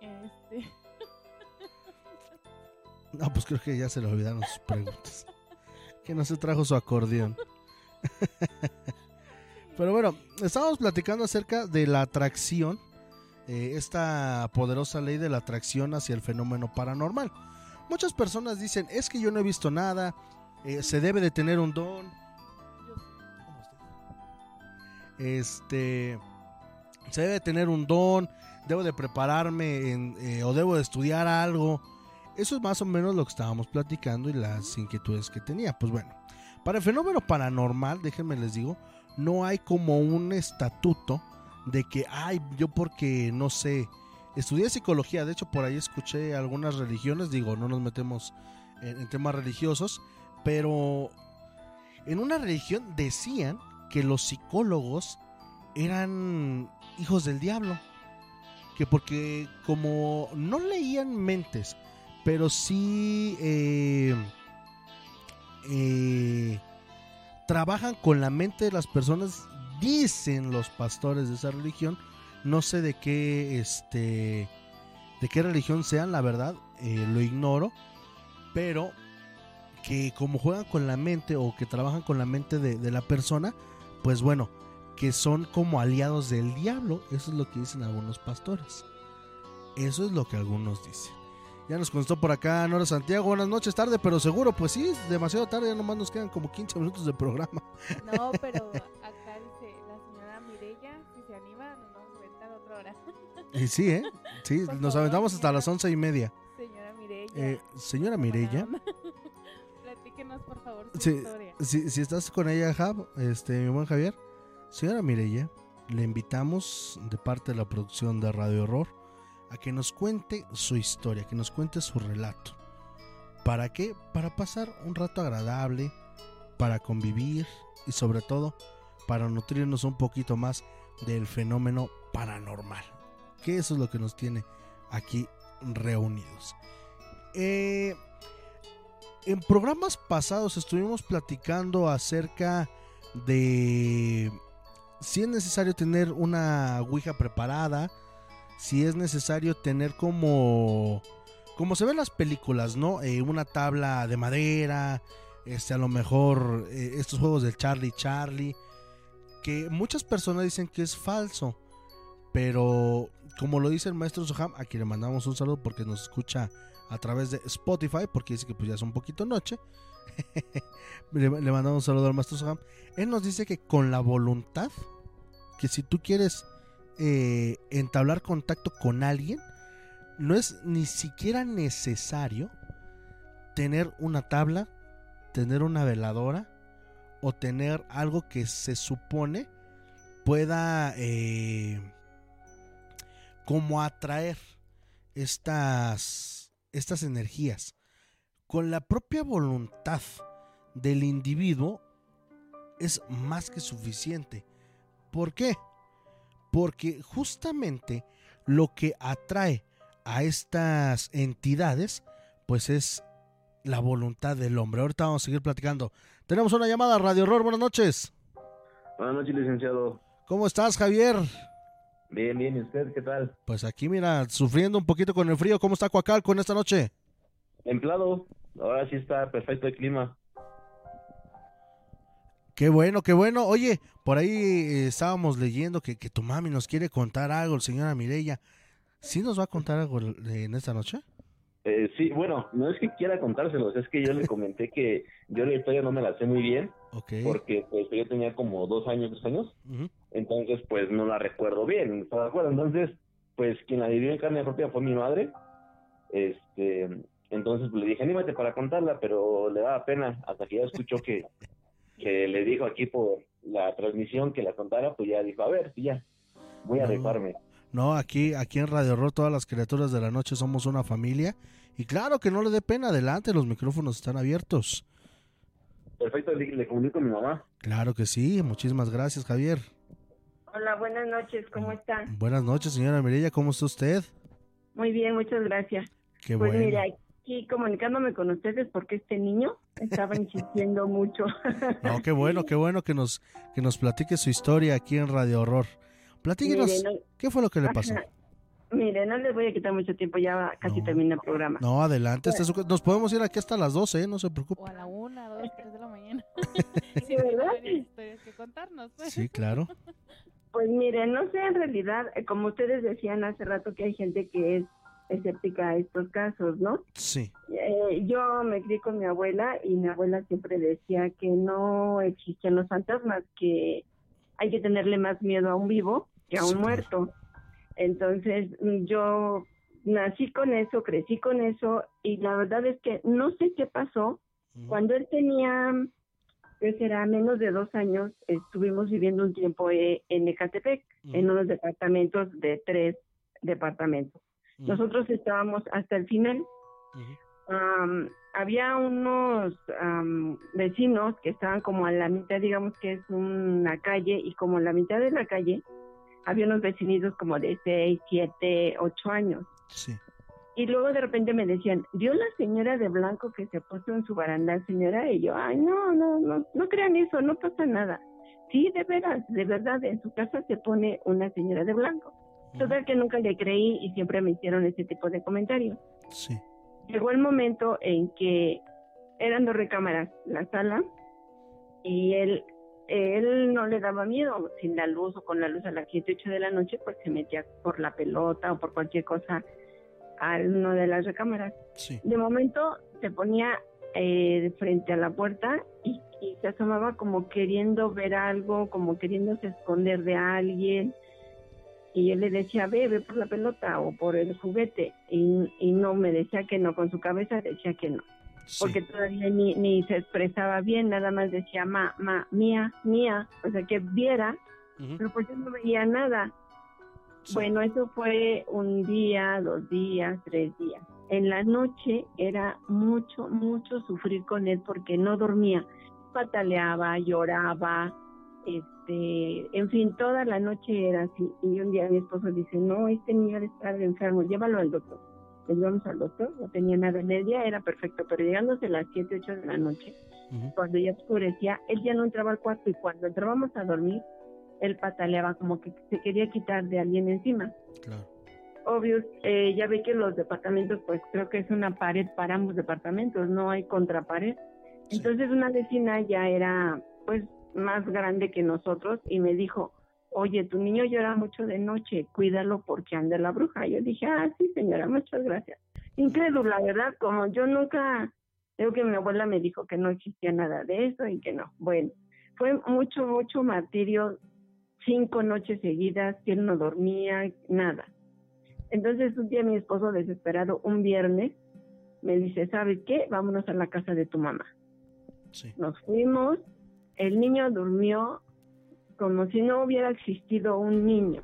Este. No, pues creo que ya se le olvidaron sus preguntas. que no se trajo su acordeón. Pero bueno, estábamos platicando acerca de la atracción, eh, esta poderosa ley de la atracción hacia el fenómeno paranormal. Muchas personas dicen, es que yo no he visto nada, eh, se debe de tener un don. Este, se debe de tener un don, debo de prepararme en, eh, o debo de estudiar algo. Eso es más o menos lo que estábamos platicando y las inquietudes que tenía. Pues bueno, para el fenómeno paranormal, déjenme les digo, no hay como un estatuto de que, ay, yo porque, no sé, estudié psicología, de hecho por ahí escuché algunas religiones, digo, no nos metemos en, en temas religiosos, pero en una religión decían que los psicólogos eran hijos del diablo, que porque como no leían mentes, pero sí eh, eh, trabajan con la mente de las personas, dicen los pastores de esa religión, no sé de qué, este, de qué religión sean, la verdad, eh, lo ignoro, pero que como juegan con la mente o que trabajan con la mente de, de la persona, pues bueno, que son como aliados del diablo, eso es lo que dicen algunos pastores. Eso es lo que algunos dicen. Ya nos contestó por acá Nora Santiago. Buenas noches, tarde, pero seguro, pues sí, demasiado tarde. Ya nomás nos quedan como 15 minutos de programa. No, pero acá dice la señora Mirella, si se anima, nos vamos a aventar otra hora. Y sí, ¿eh? Sí, Por nos favor, aventamos hasta señora. las once y media. Señora Mirella. Eh, señora Mirella, Por favor, su si, historia. si, si estás con ella, Jav, este, mi buen Javier, señora Mirella, le invitamos de parte de la producción de Radio Horror a que nos cuente su historia, que nos cuente su relato. ¿Para qué? Para pasar un rato agradable, para convivir y sobre todo para nutrirnos un poquito más del fenómeno paranormal. Que eso es lo que nos tiene aquí reunidos. Eh, en programas pasados estuvimos platicando acerca de si es necesario tener una Ouija preparada, si es necesario tener como como se ven en las películas, ¿no? Eh, una tabla de madera, este a lo mejor eh, estos juegos del Charlie Charlie, que muchas personas dicen que es falso, pero como lo dice el maestro Soham, a quien le mandamos un saludo porque nos escucha a través de Spotify, porque dice que pues ya es un poquito noche. le, le mandamos un saludo al maestro Soham. Él nos dice que con la voluntad, que si tú quieres eh, entablar contacto con alguien, no es ni siquiera necesario tener una tabla, tener una veladora o tener algo que se supone pueda eh, como atraer estas, estas energías. Con la propia voluntad del individuo es más que suficiente. ¿Por qué? Porque justamente lo que atrae a estas entidades, pues es la voluntad del hombre. Ahorita vamos a seguir platicando. Tenemos una llamada, Radio Horror, buenas noches. Buenas noches, licenciado. ¿Cómo estás, Javier? Bien, bien, ¿y usted qué tal? Pues aquí, mira, sufriendo un poquito con el frío. ¿Cómo está Coacalco en esta noche? Templado, ahora sí está perfecto el clima. Qué bueno, qué bueno. Oye, por ahí eh, estábamos leyendo que, que tu mami nos quiere contar algo, el señora Mireya. ¿Sí nos va a contar algo en esta noche? Eh, sí, bueno, no es que quiera contárselos, es que yo le comenté que yo la historia no me la sé muy bien, Ok. porque pues yo tenía como dos años, tres años, Ujú. Entonces pues no la recuerdo bien, ¿está de acuerdo? Entonces, pues quien la vivió en carne propia fue mi madre, este, entonces pues, le dije, anímate para contarla, pero le daba pena, hasta que ya escuchó que, que le dijo aquí por la transmisión que la contara, pues ya dijo, a ver, sí, ya, voy a No. rifarme. No, aquí, aquí en Radio Horror todas las criaturas de la noche somos una familia. Y claro que no le dé pena, adelante, los micrófonos están abiertos. Perfecto, le, le comunico a mi mamá. Claro que sí, muchísimas gracias, Javier. Hola, buenas noches, ¿cómo están? Buenas noches, señora Mireya, ¿cómo está usted? Muy bien, muchas gracias. Qué pues bueno. mira, aquí comunicándome con ustedes porque este niño estaba insistiendo mucho. No, qué bueno, qué bueno que nos, que nos platique su historia aquí en Radio Horror. Platíquenos, Mire, no- ¿qué fue lo que le pasó? Ajá. Mire, no les voy a quitar mucho tiempo, ya casi termina el programa. No, adelante, este es su- nos podemos ir aquí hasta las 12, ¿eh? no se preocupe. O a la una, dos, tres de la mañana. Sí, ¿verdad? Historias que contarnos. pues. Sí, claro. Pues mire, no sé, en realidad, eh, como ustedes decían hace rato que hay gente que es escéptica a estos casos, ¿no? Sí. Eh, yo me crié con mi abuela y mi abuela siempre decía que no existen los fantasmas, que hay que tenerle más miedo a un vivo que a un muerto. Entonces mm, yo nací con eso, crecí con eso y la verdad es que no sé qué pasó. Cuando él tenía, que será menos de dos años, estuvimos viviendo un tiempo eh, en Ecatepec, en unos departamentos de tres departamentos. Nosotros estábamos hasta el final. Am, había unos am, vecinos que estaban como a la mitad, digamos que es una calle, y como a la mitad de la calle había unos vecinitos como de 6, 7, 8 años. Sí. Y luego de repente me decían, ¿vio la señora de blanco que se puso en su barandal, señora? Y yo, ay, no, no, no, no crean eso, no pasa nada. sí, de veras, de verdad, en su casa se pone una señora de blanco. Total que nunca le creí y siempre me hicieron ese tipo de comentarios. Sí. Llegó el momento en que eran dos recámaras, la sala, y él, él no le daba miedo, sin la luz o con la luz a las 7, 8 de la noche, pues se metía por la pelota o por cualquier cosa a una de las recámaras. Sí. De momento se ponía eh, frente a la puerta y, y se asomaba como queriendo ver algo, como queriéndose esconder de alguien. Y yo le decía, ve, ve por la pelota o por el juguete. Y, y no, me decía que no, con su cabeza decía que no. Porque todavía ni, ni se expresaba bien, nada más decía, ma, ma, mía, mía. O sea, que viera, pero pues yo no veía nada. Bueno, eso fue un día, dos días, tres días. En la noche era mucho, mucho sufrir con él porque no dormía. Pataleaba, lloraba, este, en fin, toda la noche era así. Y un día mi esposo dice, no, este niño debe estar enfermo, llévalo al doctor. Le llevamos al doctor, no tenía nada. En el día era perfecto, pero llegándose a las 7, 8 de la noche, cuando ya oscurecía, él ya no entraba al cuarto y cuando entrábamos a dormir, él pataleaba como que se quería quitar de alguien encima. Claro. Obvio, eh, ya ve que los departamentos, pues creo que es una pared para ambos departamentos, no hay contrapared. Entonces una vecina ya era pues más grande que nosotros y me dijo, oye, tu niño llora mucho de noche, cuídalo porque anda la bruja. Yo dije, ah, sí señora, muchas gracias. Incrédula, ¿verdad? Como yo nunca, creo que mi abuela me dijo que no existía nada de eso y que no. Bueno, fue mucho, mucho martirio, cinco noches seguidas, que él no dormía, nada. Entonces un día mi esposo desesperado, un viernes, me dice, ¿sabes qué? Vámonos a la casa de tu mamá. Nos fuimos, el niño durmió como si no hubiera existido un niño.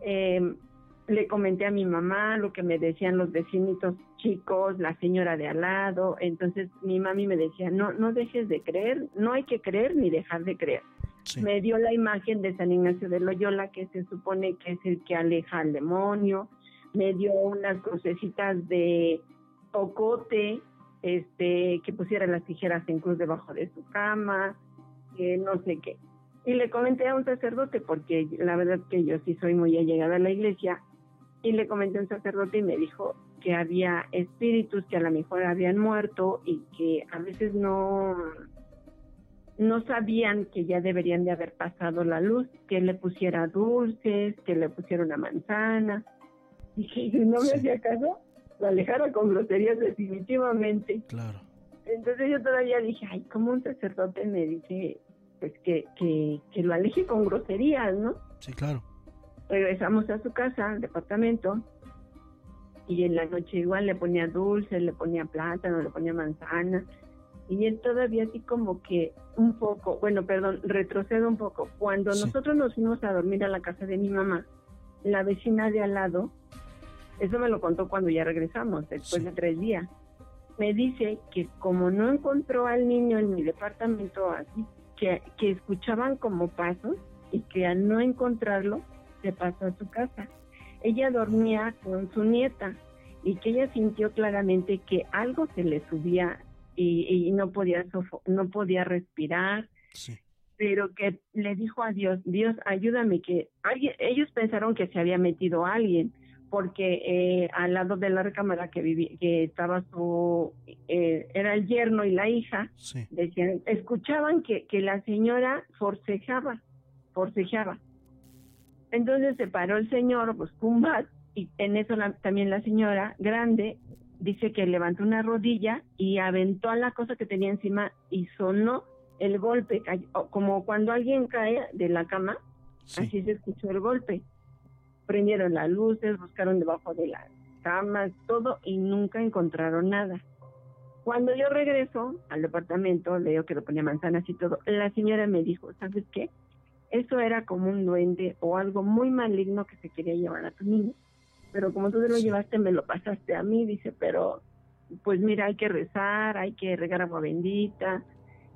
Eh, le comenté a mi mamá lo que me decían los vecinitos chicos, la señora de al lado, entonces mi mami me decía, no, no dejes de creer, no hay que creer ni dejar de creer. Me dio la imagen de San Ignacio de Loyola, que se supone que es el que aleja al demonio, me dio unas crucecitas de ocote, este, que pusiera las tijeras en cruz debajo de su cama, que no sé qué. Y le comenté a un sacerdote, porque la verdad que yo sí soy muy allegada a la iglesia, y le comenté a un sacerdote y me dijo que había espíritus que a lo mejor habían muerto y que a veces no no sabían que ya deberían de haber pasado la luz, que le pusiera dulces, que le pusiera una manzana. Y que si no me hacía caso, lo alejara con groserías definitivamente. Claro. Entonces yo todavía dije, ay, como un sacerdote me dice, pues que, que, que lo aleje con groserías, ¿no? Sí, claro. Regresamos a su casa, al departamento, y en la noche igual le ponía dulces, le ponía plátano, le ponía manzana, y él todavía así como que un poco, bueno, perdón, retrocedo un poco. Cuando nosotros nos fuimos a dormir a la casa de mi mamá, la vecina de al lado, eso me lo contó cuando ya regresamos, después de tres días, me dice que como no encontró al niño en mi departamento así, que, que escuchaban como pasos y que al no encontrarlo, se pasó a su casa. Ella dormía con su nieta y que ella sintió claramente que algo se le subía y, y no podía sofo- no podía respirar. Pero que le dijo a Dios Dios ayúdame que alguien ellos pensaron que se había metido alguien porque eh, al lado de la recámara que vivía que estaba su eh, era el yerno y la hija decían escuchaban que que la señora forcejaba forcejeaba. Entonces se paró el señor buscó un bat y en eso la- también la señora grande dice que levantó una rodilla y aventó a la cosa que tenía encima y sonó el golpe, como cuando alguien cae de la cama, así se escuchó el golpe. Prendieron las luces, buscaron debajo de las camas, todo y nunca encontraron nada. Cuando yo regreso al departamento, le digo que le ponía manzanas y todo, la señora me dijo, ¿sabes qué? Eso era como un duende o algo muy maligno que se quería llevar a tu niño pero como tú te lo llevaste, me lo pasaste a mí, dice, pero pues mira, hay que rezar, hay que regar agua bendita.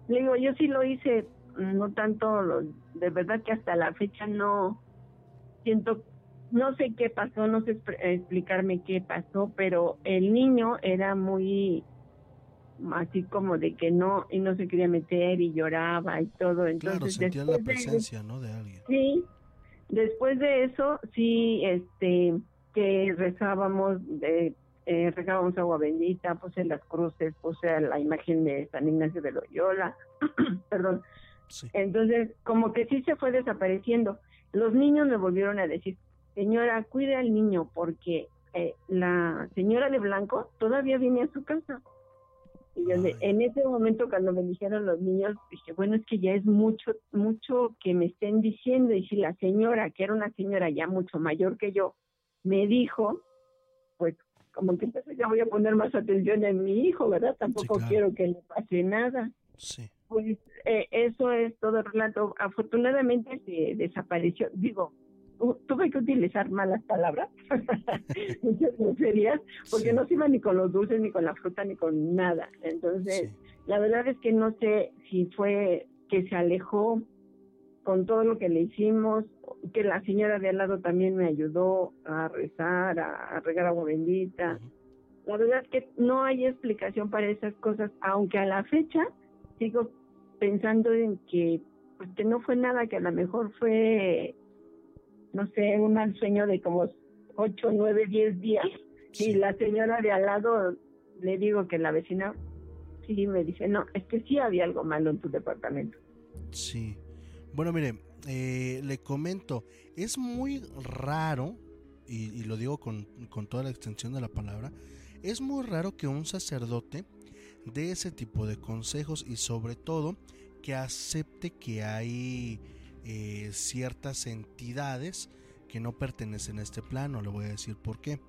Le digo, yo sí lo hice, no tanto, lo- de verdad que hasta la fecha no siento, no sé qué pasó, no sé explicarme qué pasó, pero el niño era muy, así como de que no, y no se quería meter y lloraba y todo. Entonces, Claro, sentían la de- presencia, ¿no? De alguien. Sí, después de eso, sí, este, que rezábamos, de, eh, rezábamos agua bendita, puse las cruces, puse la imagen de San Ignacio de Loyola, perdón. Entonces, como que sí se fue desapareciendo. Los niños me volvieron a decir, señora, cuide al niño porque eh, la señora de blanco todavía viene a su casa. Y yo en ese momento cuando me dijeron los niños, dije, bueno, es que ya es mucho, mucho que me estén diciendo. Y si la señora, que era una señora ya mucho mayor que yo, me dijo, pues como que entonces ya voy a poner más atención en mi hijo, ¿verdad? Tampoco claro. quiero que le pase nada. Sí. Pues eh, eso es todo el relato. Afortunadamente se desapareció. Digo, tuve que utilizar malas palabras, muchas groserías, porque no se iba ni con los dulces, ni con la fruta, ni con nada. Entonces, la verdad es que no sé si fue que se alejó con todo lo que le hicimos, que la señora de al lado también me ayudó a rezar, a, a regar agua bendita. La verdad es que no hay explicación para esas cosas, aunque a la fecha sigo pensando en que pues que no fue nada, que a lo mejor fue, no sé, un mal sueño de como 8, 9, 10 días. Y la señora de al lado, le digo que la vecina sí me dice, no, es que sí había algo malo en tu departamento. Sí. Bueno, mire, eh, le comento, es muy raro, y, lo digo con, con toda la extensión de la palabra, es muy raro que un sacerdote dé ese tipo de consejos y sobre todo que acepte que hay eh, ciertas entidades que no pertenecen a este plano. Le voy a decir por qué.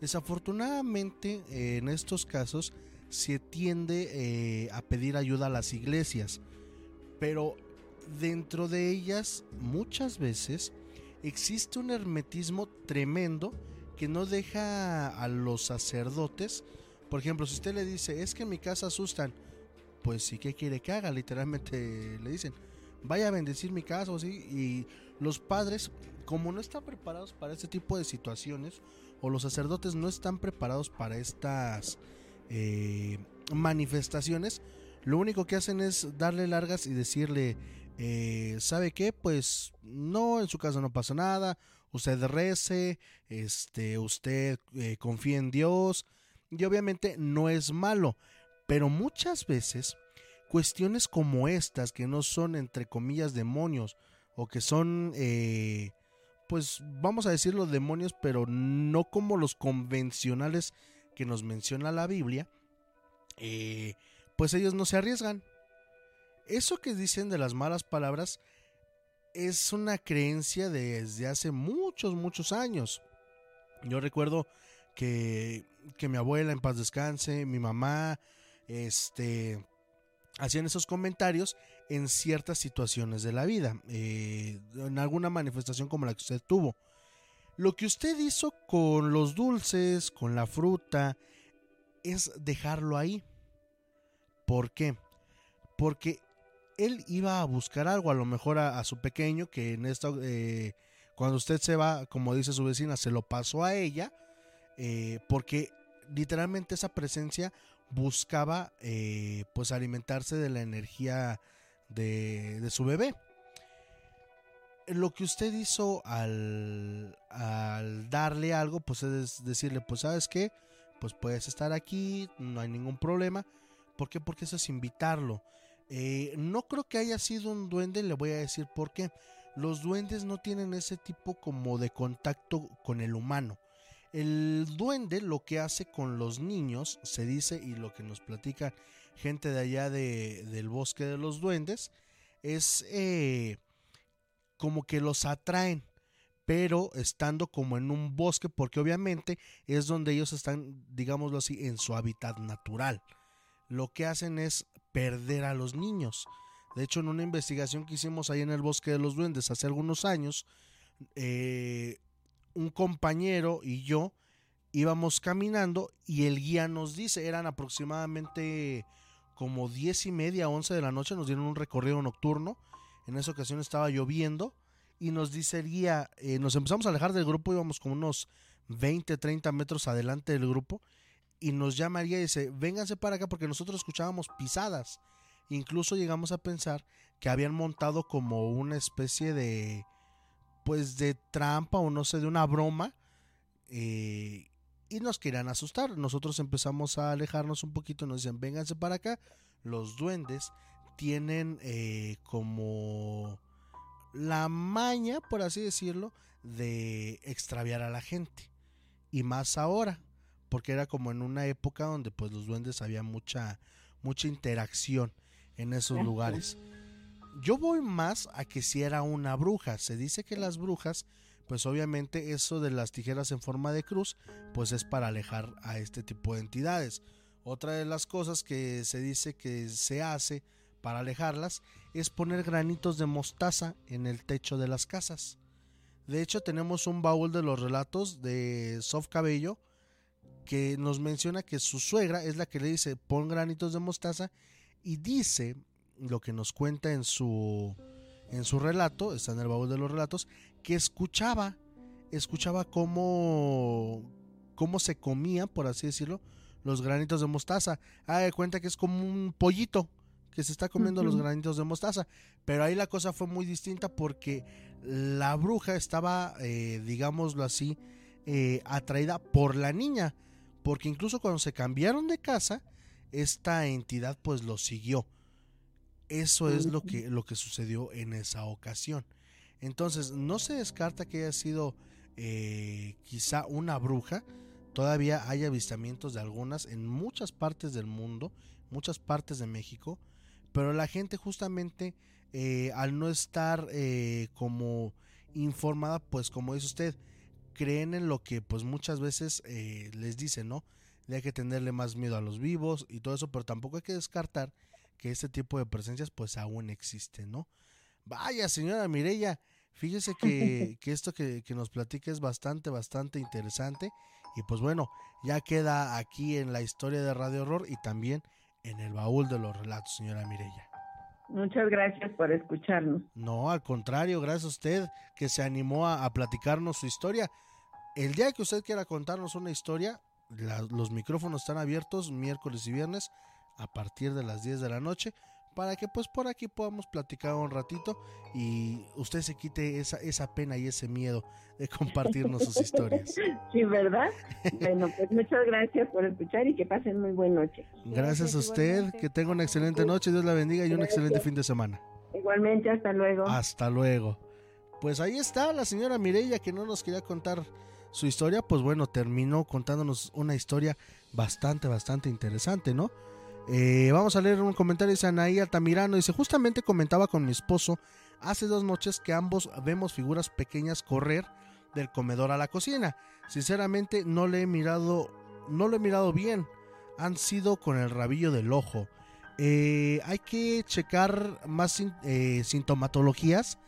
Desafortunadamente, en estos casos se tiende eh, a pedir ayuda a las iglesias, pero dentro de ellas muchas veces existe un hermetismo tremendo que no deja a los sacerdotes, por ejemplo, si usted le dice, es que en mi casa asustan, pues sí que quiere que haga, literalmente le dicen, vaya a bendecir mi casa o así, y los padres, como no están preparados para este tipo de situaciones, o los sacerdotes no están preparados para estas eh, manifestaciones, lo único que hacen es darle largas y decirle, eh, ¿sabe qué? Pues no, en su casa no pasa nada, usted rece, este, usted eh, confía en Dios, y obviamente no es malo, pero muchas veces cuestiones como estas, que no son entre comillas demonios, o que son, eh, pues vamos a decirlo demonios, pero no como los convencionales que nos menciona la Biblia, eh, pues ellos no se arriesgan. Eso que dicen de las malas palabras es una creencia desde hace muchos, muchos años. Yo recuerdo que, que mi abuela en paz descanse, mi mamá, este, hacían esos comentarios en ciertas situaciones de la vida, eh, en alguna manifestación como la que usted tuvo. Lo que usted hizo con los dulces, con la fruta, es dejarlo ahí. ¿Por qué? Porque él iba a buscar algo, a lo mejor a, su pequeño, que en esta, eh, cuando usted se va, como dice su vecina, se lo pasó a ella, eh, porque literalmente esa presencia buscaba eh, pues alimentarse de la energía de, de su bebé. Lo que usted hizo al, al darle algo, pues es decirle, pues sabes qué, pues puedes estar aquí, no hay ningún problema. ¿Por qué? Porque eso es invitarlo. Eh, no creo que haya sido un duende, le voy a decir por qué. Los duendes no tienen ese tipo como de contacto con el humano. El duende lo que hace con los niños, se dice, y lo que nos platica gente de allá de, del bosque de los duendes, es eh, como que los atraen, pero estando como en un bosque, porque obviamente es donde ellos están, digámoslo así, en su hábitat natural. Lo que hacen es perder a los niños. De hecho, en una investigación que hicimos ahí en el bosque de los duendes hace algunos años, eh, un compañero y yo íbamos caminando y el guía nos dice, eran aproximadamente como diez y media, 11 de la noche, nos dieron un recorrido nocturno, en esa ocasión estaba lloviendo y nos dice el guía, eh, nos empezamos a alejar del grupo, íbamos como unos 20, 30 metros adelante del grupo y nos llamaría y dice, vénganse para acá porque nosotros escuchábamos pisadas. Incluso llegamos a pensar que habían montado como una especie de, pues de trampa o no sé, de una broma. eh, y nos querían asustar. Nosotros empezamos a alejarnos un poquito y nos dicen, vénganse para acá. Los duendes tienen eh, como la maña, por así decirlo, de extraviar a la gente. Y más ahora, porque era como en una época donde pues los duendes había mucha, mucha interacción en esos lugares. Yo voy más a que si era una bruja. Se dice que las brujas, pues obviamente eso de las tijeras en forma de cruz, pues es para alejar a este tipo de entidades. Otra de las cosas que se dice que se hace para alejarlas es poner granitos de mostaza en el techo de las casas. De hecho, tenemos un baúl de los relatos de Soft Cabello que nos menciona que su suegra es la que le dice pon granitos de mostaza y dice lo que nos cuenta en su en su relato, está en el baúl de los relatos, que escuchaba, escuchaba cómo cómo se comían, por así decirlo, los granitos de mostaza. Ah, de cuenta que es como un pollito que se está comiendo los granitos de mostaza. Pero ahí la cosa fue muy distinta porque la bruja estaba, eh, digámoslo así, eh, atraída por la niña. Porque incluso cuando se cambiaron de casa, esta entidad pues lo siguió. Eso es lo que, lo que sucedió en esa ocasión. Entonces, no se descarta que haya sido eh, quizá una bruja. Todavía hay avistamientos de algunas en muchas partes del mundo, muchas partes de México. Pero la gente justamente eh, al no estar eh, como informada, pues como dice usted, creen en lo que pues muchas veces eh, les dicen, ¿no? De hay que tenerle más miedo a los vivos y todo eso, pero tampoco hay que descartar que este tipo de presencias pues aún existen, ¿no? Vaya, señora Mireya, fíjese que, que esto que, que nos platica es bastante, bastante interesante y pues bueno, ya queda aquí en la historia de Radio Horror y también en el baúl de los relatos, señora Mireya. Muchas gracias por escucharnos. No, al contrario, gracias a usted que se animó a, a platicarnos su historia. El día que usted quiera contarnos una historia, la- los micrófonos están abiertos miércoles y viernes a partir de las 10 de la noche para que pues por aquí podamos platicar un ratito y usted se quite esa, esa pena y ese miedo de compartirnos sus historias. Sí, ¿verdad? Bueno, pues muchas gracias por escuchar y que pasen muy buena noche. Gracias a usted, que tenga una excelente noche, Dios la bendiga y un excelente fin de semana. Igualmente, hasta luego. Hasta luego. Pues ahí está la señora Mireya que no nos quería contar su historia, pues bueno, terminó contándonos una historia bastante, bastante interesante, ¿no? Eh, vamos a leer un comentario, dice Anaí Altamirano, dice, justamente comentaba con mi esposo hace dos noches que ambos vemos figuras pequeñas correr del comedor a la cocina. Sinceramente no le he mirado, no lo he mirado bien, han sido con el rabillo del ojo. Eh, hay que checar más eh, sintomatologías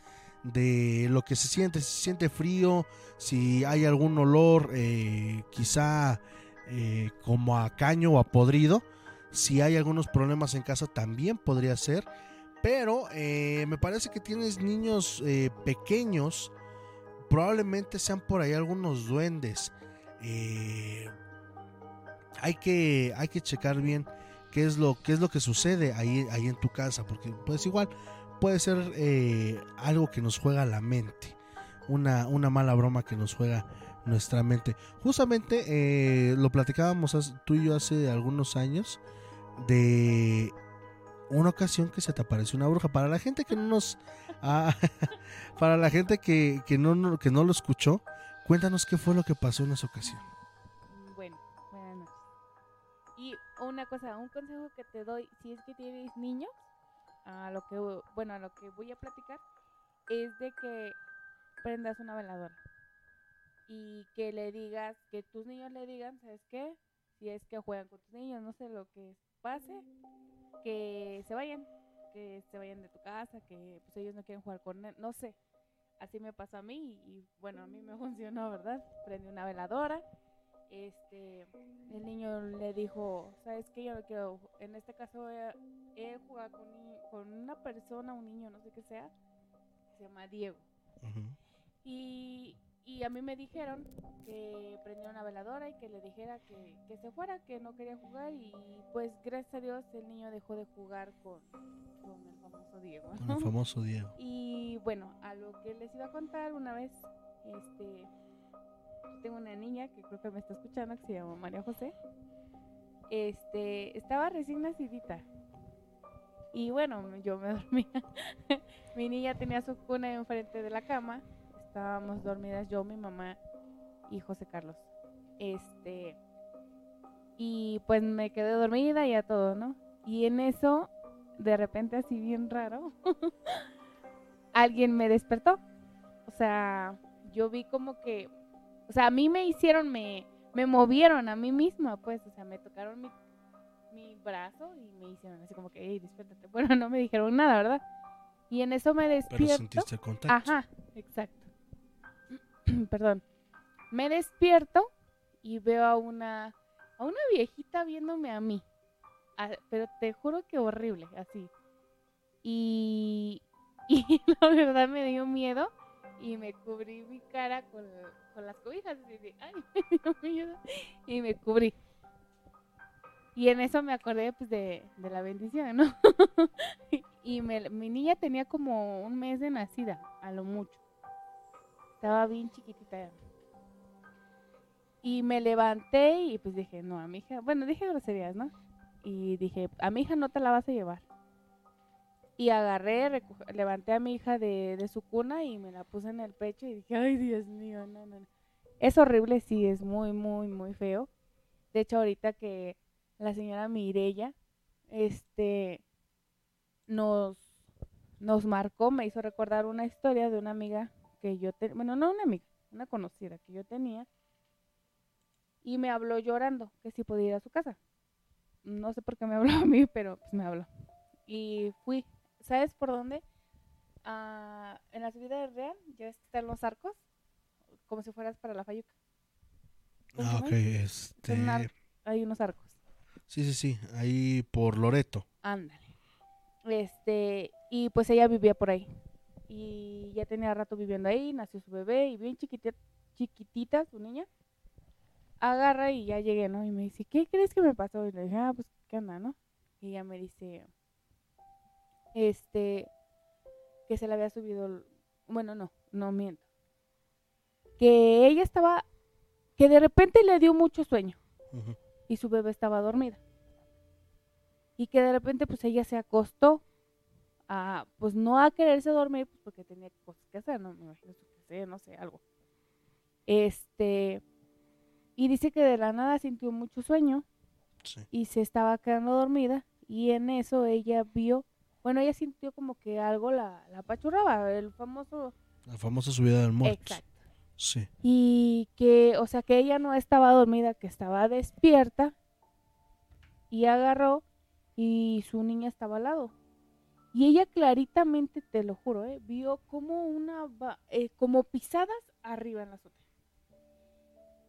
de lo que se siente, si se siente frío, si hay algún olor eh, quizá eh, como a caño o a podrido, si hay algunos problemas en casa también podría ser, pero eh, me parece que tienes niños pequeños, probablemente sean por ahí algunos duendes. Hay que hay que checar bien qué es lo qué es lo que sucede ahí ahí en tu casa porque pues igual puede ser eh, algo que nos juega la mente una, una mala broma que nos juega nuestra mente. Justamente eh, lo platicábamos tú y yo hace algunos años de una ocasión que se te apareció una bruja. Para la gente que no nos ah, para la gente que, que no, que no lo escuchó cuéntanos qué fue lo que pasó en esa ocasión. Bueno, noches. Y una cosa, un consejo que te doy, si es que tienes niños, a lo que, bueno, a lo que voy a platicar, es de que prendas una veladora y que le digas, que tus niños le digan, ¿sabes qué? Si es que juegan con tus niños, no sé lo que pase, que se vayan, que se vayan de tu casa, que pues ellos no quieren jugar con él, no sé. Así me pasó a mí y, y, bueno, a mí me funcionó, ¿verdad? Prendí una veladora este el niño le dijo sabes qué? yo no quiero en este caso eh, él juega con, con una persona un niño no sé qué sea se llama Diego y y a mí me dijeron que prendiera una veladora y que le dijera que, que se fuera, que no quería jugar y pues gracias a Dios el niño dejó de jugar con, con el famoso Diego. Con el famoso Diego. Y bueno, a lo que les iba a contar una vez, este, tengo una niña que creo que me está escuchando que se llama María José. Este, estaba recién nacidita. Y bueno, yo me dormía. mi niña tenía su cuna enfrente de la cama. Estábamos dormidas yo, mi mamá y José Carlos. Este, y pues me quedé dormida y a todo, ¿no? Y en eso, de repente así bien raro, alguien me despertó. O sea, yo vi como que, o sea, a mí me hicieron, me, me movieron a mí misma, pues, o sea, me tocaron mi, mi brazo y me hicieron así como que, hey, despiértate. Bueno, no me dijeron nada, ¿verdad? Y en eso me despierto. sentiste el contacto. Ajá, exacto. Perdón. Me despierto y veo a una, a una viejita viéndome a mí. Ah, pero te juro que horrible, así. Y, y la verdad me dio miedo y me cubrí mi cara con, con las cobijas. así de, Ay, me miedo. Y me cubrí. Y en eso me acordé pues de, de la bendición, ¿no? y me- mi niña tenía como un mes de nacida, a lo mucho. Estaba bien chiquitita. Y me levanté y pues dije, no, a mi hija, bueno, dije groserías, ¿no? Y dije, a mi hija no te la vas a llevar. Y agarré, levanté a mi hija de, de su cuna y me la puse en el pecho y dije, ay, Dios mío, no, no, no. Es horrible, sí, es muy, muy, muy feo. De hecho, ahorita que la señora Mirella, este, nos, nos marcó, me hizo recordar una historia de una amiga que yo tenía, bueno, no una amiga, una conocida que yo tenía, y me habló llorando que si podía ir a su casa. No sé por qué me habló a mí, pero pues me habló. Y fui, ¿sabes por dónde? Ah, en la subida del Real, ya ves que están los arcos, como si fueras para la Fayuca. ¿Cómo se Ah, ok, este... Hay unos arcos. Sí, sí, sí, ahí por Loreto. Ándale. Este, y pues ella vivía por ahí. Y ya tenía rato viviendo ahí, nació su bebé y bien chiquitita, chiquitita su niña. Agarra y ya llegué, ¿no? Y me dice, ¿qué crees que me pasó? Y le dije, ah, pues, ¿qué onda, no? Y ella me dice, este, que se le había subido, bueno, no, no miento. Que ella estaba, que de repente le dio mucho sueño y su bebé estaba dormida. Y que de repente pues ella se acostó a, pues no a quererse dormir, pues porque tenía cosas que hacer, no me imagino no sé, algo. Este, y dice que de la nada sintió mucho sueño y se estaba quedando dormida y en eso ella vio, bueno, ella sintió como que algo la, la apachurraba, el famoso... La famosa subida del muerto. Exacto. Sí. Y que, o sea, que ella no estaba dormida, que estaba despierta. Y agarró y su niña estaba al lado. Y ella claritamente, te lo juro, ¿eh? vio como una, eh, como pisadas arriba en la azotea.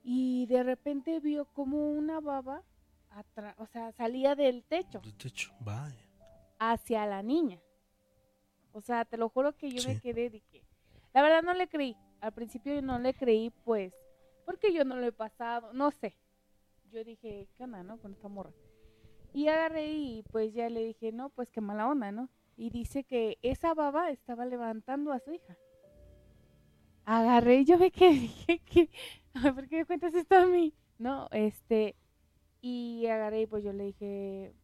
Y de repente vio como una baba, o sea, salía del techo De techo, vaya. Hacia la niña. O sea, te lo juro que yo me quedé de que... La verdad no le creí. Al principio yo no le creí, pues, porque yo no lo he pasado, no sé. Yo dije, ¿qué onda, no? Con esta morra. Y agarré y pues ya le dije, no, pues qué mala onda, ¿no? Y dice que esa baba estaba levantando a su hija. Agarré y yo me quedé, dije que, "Ay, ¿por qué me cuentas esto a mí? No, este, y agarré y pues yo le dije,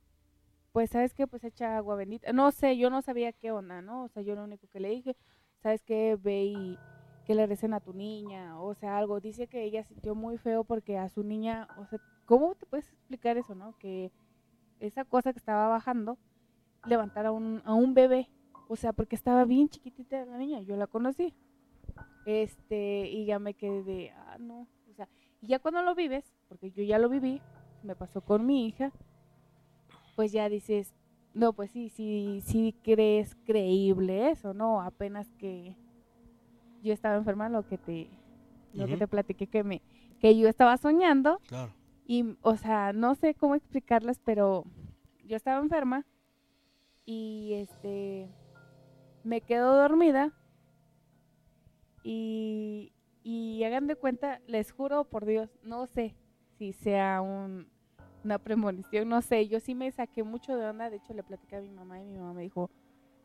pues sabes qué, pues echa agua bendita. No sé, yo no sabía qué onda, ¿no? O sea, yo lo único que le dije, sabes qué, ve y que le recen a tu niña, o sea, algo. Dice que ella sintió muy feo porque a su niña, o sea, ¿cómo te puedes explicar eso, no? Que esa cosa que estaba bajando levantara a un, a un bebé, o sea, porque estaba bien chiquitita la niña, yo la conocí. Este, y ya me quedé de, ah, no, o sea, y ya cuando lo vives, porque yo ya lo viví, me pasó con mi hija, pues ya dices, no, pues sí, sí, sí crees creíble eso, ¿no? Apenas que yo estaba enferma, lo que te, lo que te platiqué que me, que yo estaba soñando. Claro. Y, o sea, no sé cómo explicarles, pero yo estaba enferma y este me quedo dormida y, Y hagan de cuenta, les juro por Dios, no sé si sea un, una premonición, no sé. Yo sí me saqué mucho de onda. De hecho, le platicé a mi mamá y mi mamá me dijo,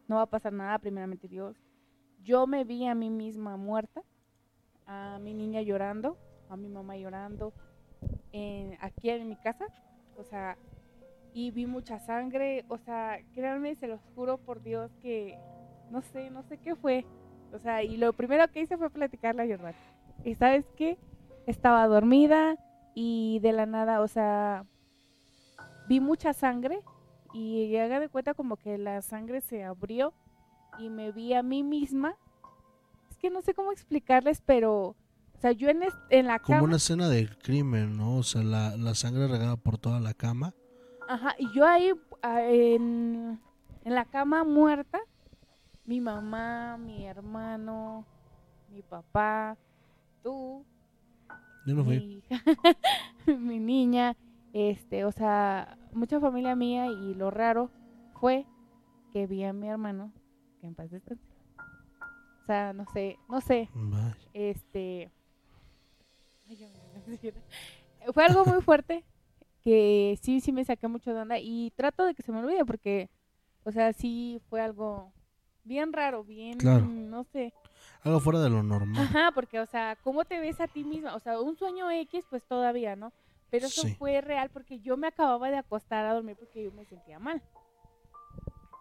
no va a pasar nada, primeramente Dios. Yo me vi a mí misma muerta, a mi niña llorando, a mi mamá llorando, aquí en mi casa. O sea, y vi mucha sangre. O sea, créanme, se los juro por Dios que no sé, no sé qué fue. O sea, y lo primero que hice fue platicarle a Jordan. Y sabes qué? Estaba dormida y de la nada, o sea, vi mucha sangre y haga de cuenta como que la sangre se abrió y me vi a mí misma. Es que no sé cómo explicarles, pero, o sea, yo en, en la cama... Como una escena del crimen, ¿no? O sea, la, la sangre regada por toda la cama. Ajá, y yo ahí en, en la cama muerta, mi mamá, mi hermano, mi papá, tú, yo no fui. Mi, mi niña, este, o sea, mucha familia mía y lo raro fue que vi a mi hermano que en paz descanse. O sea, no sé, no sé. Este fue algo muy fuerte que sí, sí me saqué mucho de onda y trato de que se me olvide porque, o sea, sí fue algo bien raro, bien, no sé. Algo fuera de lo normal. Ajá, porque, o sea, ¿cómo te ves a ti misma? O sea, un sueño X, pues todavía, ¿no? Pero eso fue real porque yo me acababa de acostar a dormir porque yo me sentía mal.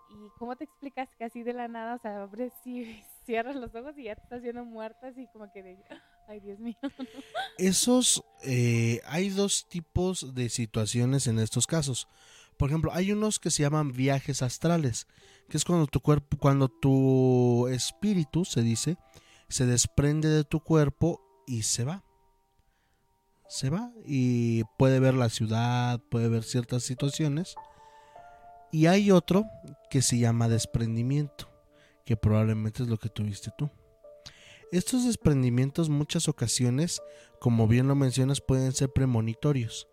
¿Y cómo te explicas que así de la nada, o sea, abres y cierras los ojos y ya te estás viendo muerta, así como que de, ay Dios mío. Esos, eh, hay dos tipos de situaciones en estos casos. Por ejemplo, hay unos que se llaman viajes astrales, que es cuando tu cuerpo, cuando tu espíritu, se dice, se desprende de tu cuerpo y se va. Se va y puede ver la ciudad, puede ver ciertas situaciones. Y hay otro que se llama desprendimiento, que probablemente es lo que tuviste tú. Estos desprendimientos muchas ocasiones, como bien lo mencionas, pueden ser premonitorios.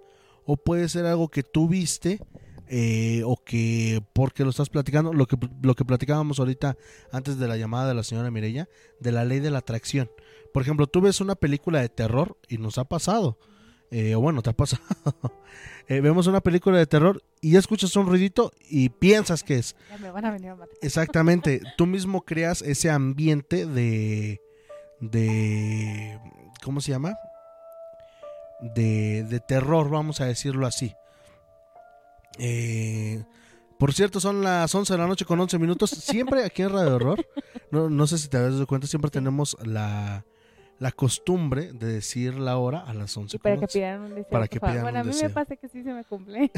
O puede ser algo que tú viste eh, o que porque lo estás platicando, lo que, lo que platicábamos ahorita antes de la llamada de la señora Mirella, de la ley de la atracción. Por ejemplo, tú ves una película de terror y nos ha pasado, eh, o bueno, te ha pasado. Eh, vemos una película de terror y ya escuchas un ruidito y piensas que es. Exactamente, tú mismo creas ese ambiente de. de. ¿Cómo se llama? De, de terror, vamos a decirlo así. Eh, por cierto, son las 11 de la noche con 11 minutos. Siempre aquí en Radio Horror, no, no sé si te habías dado cuenta, siempre tenemos la, la costumbre de decir la hora a las 11. para que pidan un deseo. Para que pidan bueno, a mí me pasa que sí se me cumple.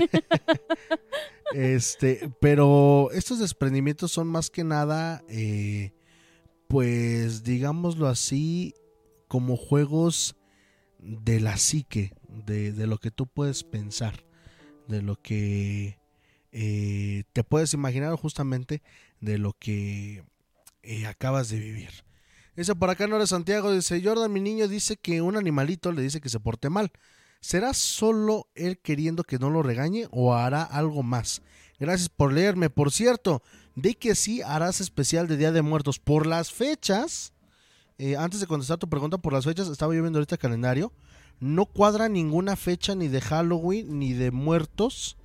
este, pero estos desprendimientos son más que nada, eh, pues digámoslo así, como juegos de la psique, de, de lo que tú puedes pensar de lo que eh, te puedes imaginar justamente de lo que eh, acabas de vivir. Ese por acá no eres Santiago, dice Jordan, mi niño dice que un animalito le dice que se porte mal. ¿Será solo él queriendo que no lo regañe o hará algo más? Gracias por leerme. Por cierto, de que sí harás especial de Día de Muertos por las fechas. Eh, antes de contestar tu pregunta por las fechas, estaba yo viendo ahorita el calendario no cuadra ninguna fecha ni de Halloween ni de muertos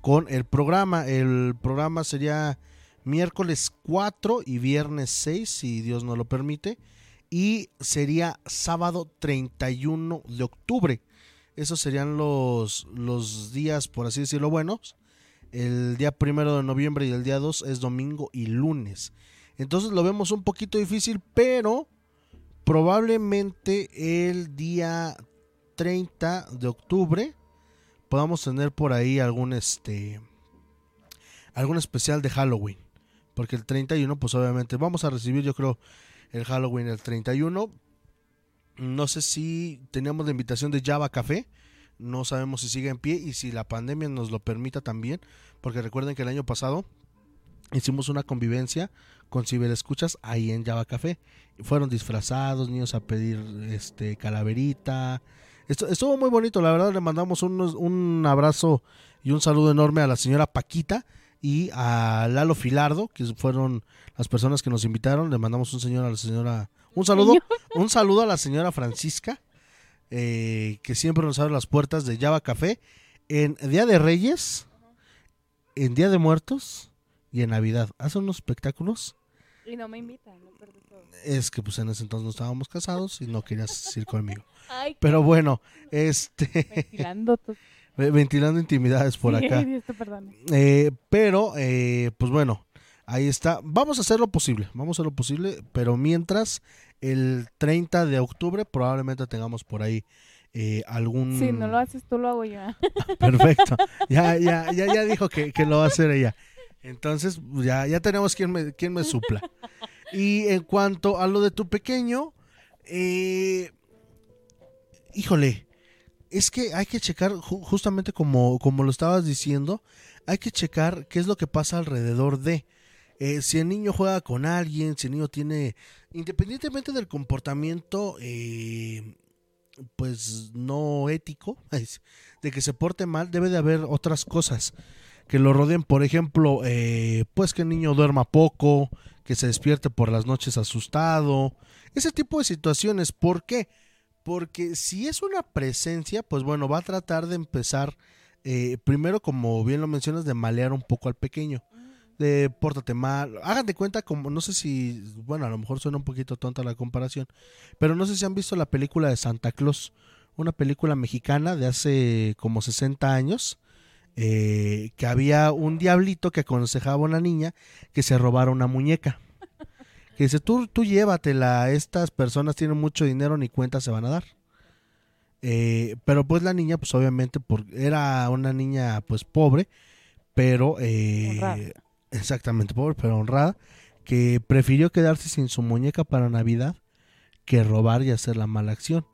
con el programa. El programa sería miércoles 4 y viernes 6, si Dios no lo permite. Y sería sábado 31 de octubre. Esos serían los, los días, por así decirlo, buenos. El día primero de noviembre y el día 2 es domingo y lunes. Entonces lo vemos un poquito difícil, pero probablemente el día 30 de octubre podamos tener por ahí algún este algún especial de Halloween. Porque el 31 pues obviamente vamos a recibir yo creo el Halloween el 31. No sé si teníamos la invitación de Java Café. No sabemos si sigue en pie y si la pandemia nos lo permita también. Porque recuerden que el año pasado hicimos una convivencia con ciberescuchas ahí en Java Café. Fueron disfrazados, niños a pedir este calaverita, estuvo muy bonito, la verdad le mandamos un abrazo y un saludo enorme a la señora Paquita y a Lalo Filardo, que fueron las personas que nos invitaron. Le mandamos un señor a la señora, Un saludo, un saludo a la señora Francisca, eh, que siempre nos abre las puertas de Java Café en Día de Reyes, en Día de Muertos y en Navidad. Hace unos espectáculos. Y no me invitan, lo peor de todo. Es que pues en ese entonces no estábamos casados y no querías ir conmigo. Ay, Pero bueno, este... Ventilando intimidades por acá. Eh, pero, eh, pues bueno, ahí está. Vamos a hacer lo posible, vamos a hacer lo posible, pero mientras el 30 de octubre probablemente tengamos por ahí eh, algún... Si no lo haces tú, lo hago yo. Perfecto. Ya, ya, ya, ya dijo que, que lo va a hacer ella. Entonces, pues, ya, ya tenemos quien me, quien me supla. Y en cuanto a lo de tu pequeño, eh, híjole, es que hay que checar, ju- justamente como, como lo estabas diciendo, hay que checar qué es lo que pasa alrededor de. Eh, si el niño juega con alguien, si el niño tiene, independientemente del comportamiento, eh, pues no ético, de que se porte mal, debe de haber otras cosas que lo rodeen. Por ejemplo, eh, pues que el niño duerma poco, que se despierte por las noches asustado, ese tipo de situaciones. ¿Por qué? Si es una presencia, pues bueno, va a tratar de empezar, eh, primero, como bien lo mencionas, de malear un poco al pequeño. De pórtate mal. Hagan de cuenta como, no sé si, bueno, a lo mejor suena un poquito tonta la comparación, pero no sé si han visto la película de Santa Claus, una película mexicana de hace como 60 años, eh, que había un diablito que aconsejaba a una niña que se robara una muñeca. Que dice, tú, tú llévatela, estas personas tienen mucho dinero, ni cuenta se van a dar. Eh, pero pues la niña, pues obviamente, por, era una niña pues pobre, pero... eh, exactamente, pobre, pero honrada, que prefirió quedarse sin su muñeca para Navidad que robar y hacer la mala acción.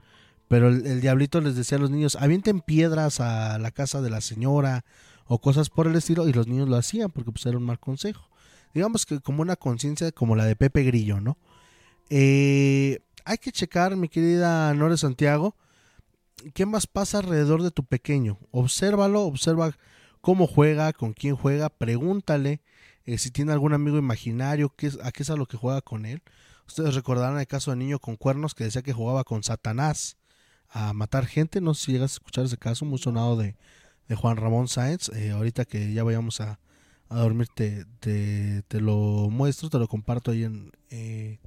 Pero el, el diablito les decía a los niños, avienten piedras a la casa de la señora o cosas por el estilo, y los niños lo hacían porque pues era un mal consejo. Digamos que como una conciencia como la de Pepe Grillo, ¿no? Eh, hay que checar, mi querida Nore Santiago, qué más pasa alrededor de tu pequeño. Obsérvalo, observa cómo juega, con quién juega, pregúntale eh, si tiene algún amigo imaginario, qué es, a qué es a lo que juega con él. Ustedes recordarán el caso del niño con cuernos que decía que jugaba con Satanás a matar gente. No sé si llegas a escuchar ese caso, muy sonado de, de Juan Ramón Sáenz. Eh, ahorita que ya vayamos a, a dormir, te, te, te lo muestro, te lo comparto ahí en eh,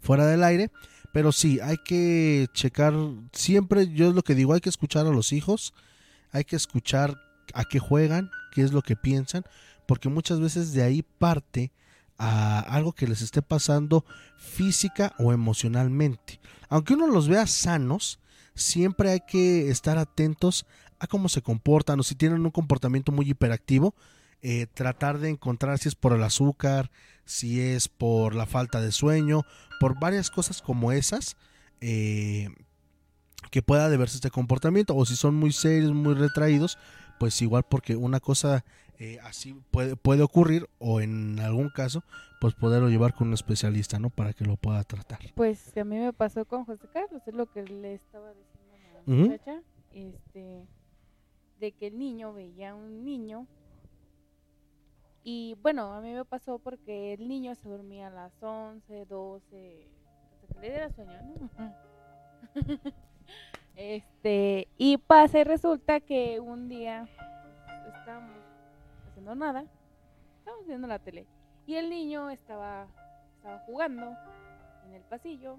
fuera del aire. Pero sí, hay que checar siempre, yo es lo que digo, hay que escuchar a los hijos, hay que escuchar a qué juegan, qué es lo que piensan, porque muchas veces de ahí parte a algo que les esté pasando física o emocionalmente. Aunque uno los vea sanos, siempre hay que estar atentos a cómo se comportan o si tienen un comportamiento muy hiperactivo, eh, tratar de encontrar si es por el azúcar, si es por la falta de sueño, por varias cosas como esas, eh, que pueda deberse este comportamiento, o si son muy serios, muy retraídos, pues igual porque una cosa eh, así puede, puede ocurrir, o en algún caso, pues poderlo llevar con un especialista, ¿no? Para que lo pueda tratar. Pues a mí me pasó con José Carlos, es lo que le estaba diciendo a la muchacha, este, de que el niño veía a un niño y bueno, a mí me pasó porque el niño se dormía a las 11, 12, hasta que le diera sueño, ¿no? este, y pasa y resulta que un día estábamos haciendo nada, estábamos viendo la tele y el niño estaba, estaba jugando en el pasillo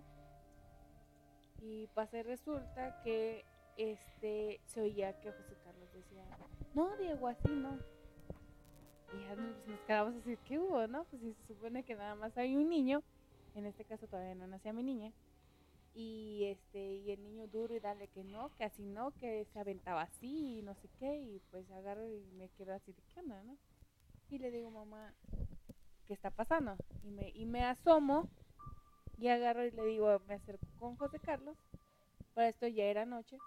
y pasa y resulta que este se oía que José Carlos decía, no Diego, así no. Y ya nos, nos quedamos así, ¿qué hubo, no? Pues si se supone que nada más hay un niño, en este caso todavía no nacía mi niña, y este, y el niño duro y dale que no, que así no, que se aventaba así y no sé qué, y pues agarro y me quedo así de qué onda, ¿no? Y le digo, mamá, ¿qué está pasando? Y me, y me asomo y agarro y le digo, me acerco con José Carlos, para esto ya era noche,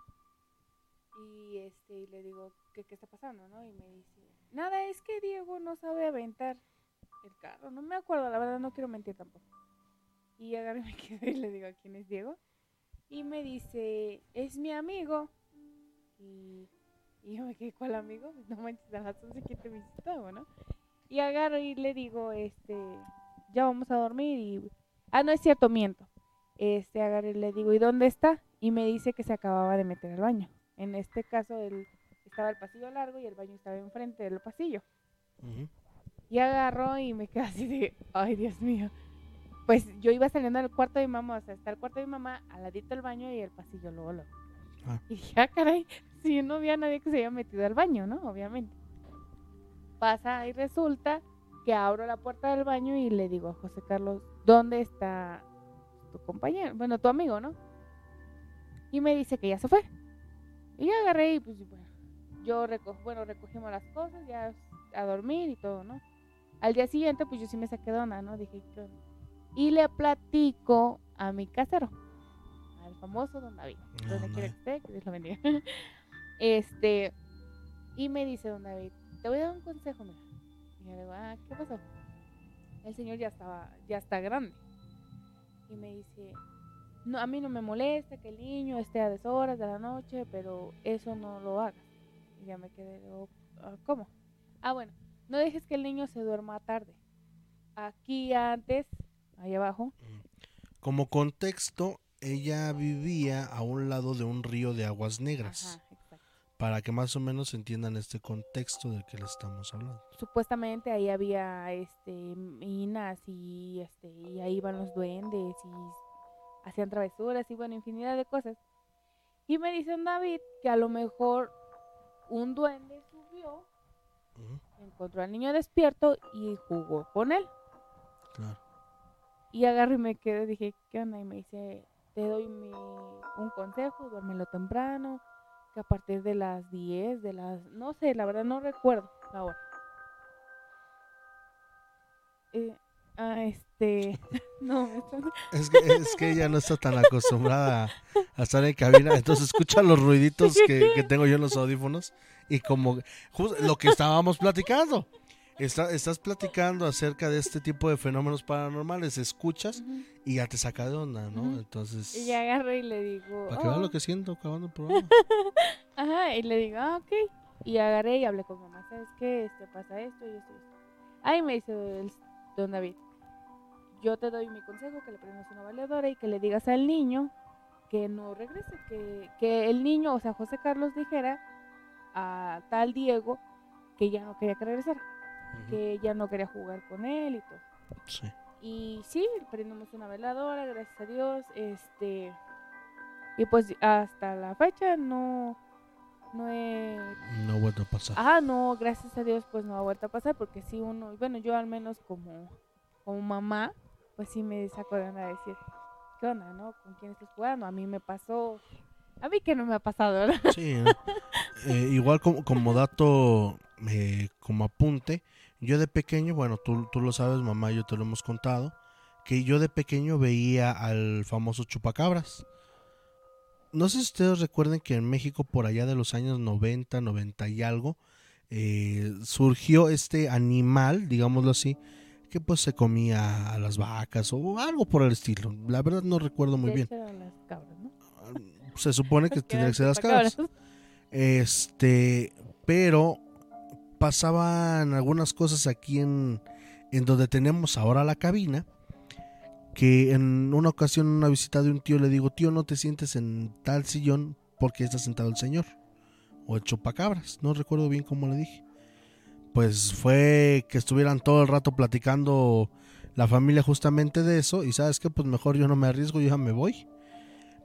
y este, y le digo, ¿qué, qué está pasando, no? Y me dice, nada, es que Diego no sabe aventar el carro, no me acuerdo, la verdad no quiero mentir tampoco. Y agarro y me quedo y le digo, ¿quién es Diego? Y me dice, es mi amigo. Y, yo me quedé, ¿cuál amigo? No manches, a las 11 que te visitaba, ¿no? Y agarro y le digo, este, ya vamos a dormir. Ah, no es cierto, miento. este, agarré y le digo, ¿y dónde está? Y me dice que se acababa de meter al baño. En este caso, el, estaba el pasillo largo y el baño estaba enfrente del pasillo. Y agarró y me quedé así de, ay, Dios mío. Pues yo iba saliendo del cuarto de mi mamá, o sea, está el cuarto de mi mamá, al ladito del baño y el pasillo luego, luego. Ah. Y dije, ah, caray, si no había nadie que se haya metido al baño, ¿no? Obviamente. Pasa y resulta que abro la puerta del baño y le digo a José Carlos, ¿dónde está tu compañero? Bueno, tu amigo, ¿no? Y me dice que ya se fue. Y yo agarré y pues bueno, yo reco bueno, recogimos las cosas, ya a dormir y todo, ¿no? Al día siguiente pues yo sí me saqué de onda, ¿no? Dije, ¿qué onda? Y le platico a mi casero, al famoso Don David, donde quiera que esté, que Dios lo bendiga. Este, y me dice Don David, te voy a dar un consejo, mira. Y yo le digo, ah, ¿qué pasó? El señor ya estaba, ya está grande. Y me dice, no, a mí no me molesta que el niño esté a deshoras de la noche, pero eso no lo hagas. Y ya me quedé, digo, "Ah, ¿cómo? Ah, bueno, no dejes que el niño se duerma tarde. Aquí antes, ahí abajo, Como contexto, ella vivía a un lado de un río de aguas negras. Para que más o menos entiendan este contexto del que le estamos hablando. supuestamente ahí había este minas y este y ahí iban los duendes y hacían travesuras y bueno infinidad de cosas y me dicen David que a lo mejor un duende subió encontró al niño despierto y jugó con él. Claro. y agarré y me quedé dije qué onda y me dice te doy mi, un consejo duérmelo temprano que a partir de las 10 de las no sé la verdad no recuerdo la hora eh, ah, este. no, Es que, es que ella no está tan acostumbrada a, a estar en cabina, entonces escucha los ruiditos que, que tengo yo en los audífonos y como jus- lo que estábamos platicando. Está- estás platicando acerca de este tipo de fenómenos paranormales, escuchas y ya te saca de onda, ¿no? Ujú. Entonces, Y ya agarré y le digo. para que vean "Oh". lo que siento acabando el programa. Ajá, y le digo, ah, ok. Y agarré y hablé con mamá, ¿sabes qué? Este pasa esto y esto y esto. Ahí me dice el don David, yo te doy mi consejo, que le prendas una valedora y que le digas al niño que no regrese, que, que el niño, o sea, José Carlos dijera a tal Diego que ya no quería que regresara, que ya no quería jugar con él y todo. Sí. Y sí, prendimos una veladora, gracias a Dios, este y pues hasta la fecha no no he No vuelve a pasar. Ah, no, gracias a Dios pues no ha vuelto a pasar porque sí uno, bueno, yo al menos como como mamá, pues sí me saco de onda decir, ¿qué onda, no? ¿Con quién estás jugando? A mí me pasó a mí que no me ha pasado, ¿verdad? Sí, ¿no? Eh, igual como, como dato, eh, como apunte, yo de pequeño, bueno, tú, tú lo sabes, mamá y yo te lo hemos contado, que yo de pequeño veía al famoso chupacabras. No sé si ustedes recuerden que en México por allá de los años 90, 90 y algo, eh, surgió este animal, digámoslo así, que pues se comía a las vacas o algo por el estilo. La verdad no recuerdo muy bien. las cabras, ¿no? Se supone que tendría que ser las cabras. Este, pero pasaban algunas cosas aquí en, en donde tenemos ahora la cabina. Que en una ocasión, en una visita de un tío, le digo, tío, no te sientes en tal sillón porque está sentado el señor. O el chupacabras, no recuerdo bien cómo le dije. Pues fue que estuvieran todo el rato platicando la familia justamente de eso. Y sabes que, pues mejor yo no me arriesgo, yo ya me voy.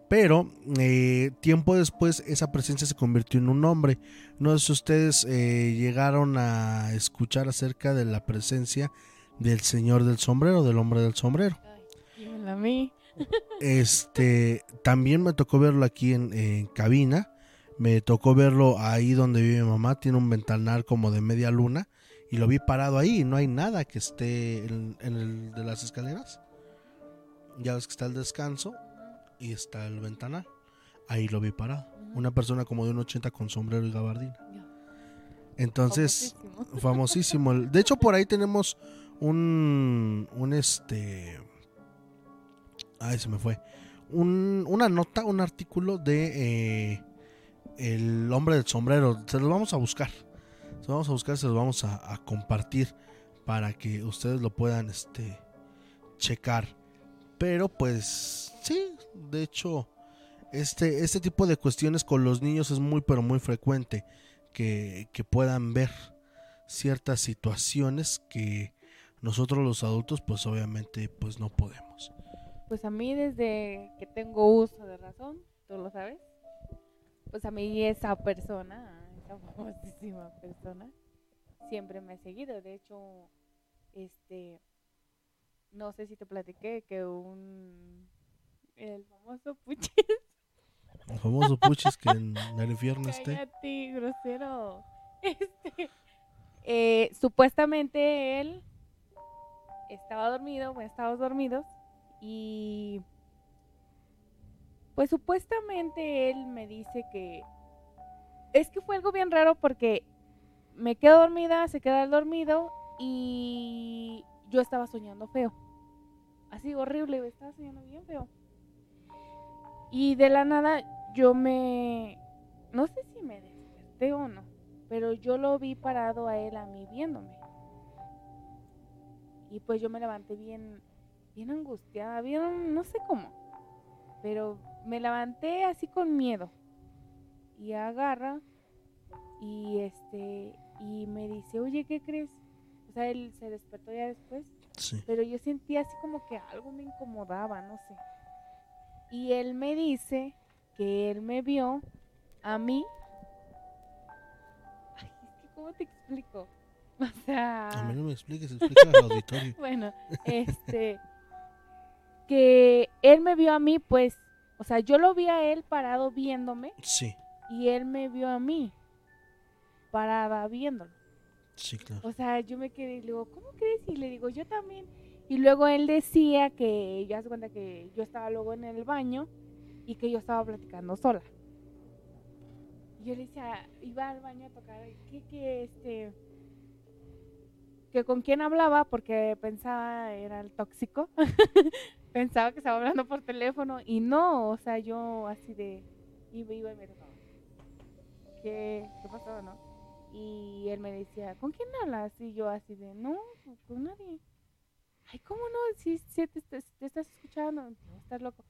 Pero eh, tiempo después esa presencia se convirtió en un hombre. No sé si ustedes eh, llegaron a escuchar acerca de la presencia del señor del sombrero, del hombre del sombrero. Dímelo a mí. Este, también me tocó verlo aquí en, en cabina. Me tocó verlo ahí donde vive mi mamá. Tiene un ventanal como de media luna. Y lo vi parado ahí. No hay nada que esté en, en el de las escaleras. Ya ves que está el descanso y está el ventanal. Ahí lo vi parado. Una persona como de un 80 con sombrero y gabardina. Entonces, Famosísimo. De hecho, por ahí tenemos un, un este, ay, se me fue, un- una nota, un artículo de eh, el hombre del sombrero. Se los vamos a buscar. Se los vamos a buscar, se los vamos a, compartir para que ustedes lo puedan, este, checar. Pero pues Sí, de hecho, este, este tipo de cuestiones con los niños es muy, pero muy frecuente que, que puedan ver ciertas situaciones que nosotros los adultos, pues obviamente, pues no podemos. Pues a mí desde que tengo uso de razón, tú lo sabes, pues a mí esa persona, esa famosísima persona, siempre me ha seguido. De hecho, este, no sé si te platiqué que un, el famoso Puchis. El famoso Puchis que en el infierno esté. Cállate, grosero. Este, eh, supuestamente él estaba dormido, bueno, estábamos dormidos y pues supuestamente él me dice que es que fue algo bien raro porque me quedo dormida, se queda dormido y yo estaba soñando feo. Así horrible, estaba soñando bien feo. Y de la nada yo me no sé si me desperté o no, pero yo lo vi parado a él a mí viéndome. Y pues yo me levanté bien bien angustiada, bien no sé cómo. Pero me levanté así con miedo. Y agarra y este y me dice, "Oye, ¿qué crees?" O sea, él se despertó ya después. Pero yo sentía así como que algo me incomodaba, no sé. Y él me dice que él me vio a mí. Ay, es que ¿cómo te explico? O sea. A mí no me expliques, al auditorio. bueno, este. que él me vio a mí, pues. O sea, yo lo vi a él parado viéndome. Sí. Y él me vio a mí parada viéndolo. Sí, claro. O sea, yo me quedé y le digo, ¿cómo crees? Y le digo, yo también. Y luego él decía que, ya se cuenta que yo estaba luego en el baño y que yo estaba platicando sola. Y yo le decía, iba al baño a tocar, ¿qué, qué, este? Que con quién hablaba porque pensaba era el tóxico. pensaba que estaba hablando por teléfono y no, o sea, yo así de, iba, iba y me tocaba. ¿Qué, ¿Qué pasó, no? Y él me decía, ¿con quién hablas? Y yo así de, no, con nadie. Ay, ¿cómo no? Si, si te, te, te, estás escuchando, estás loco.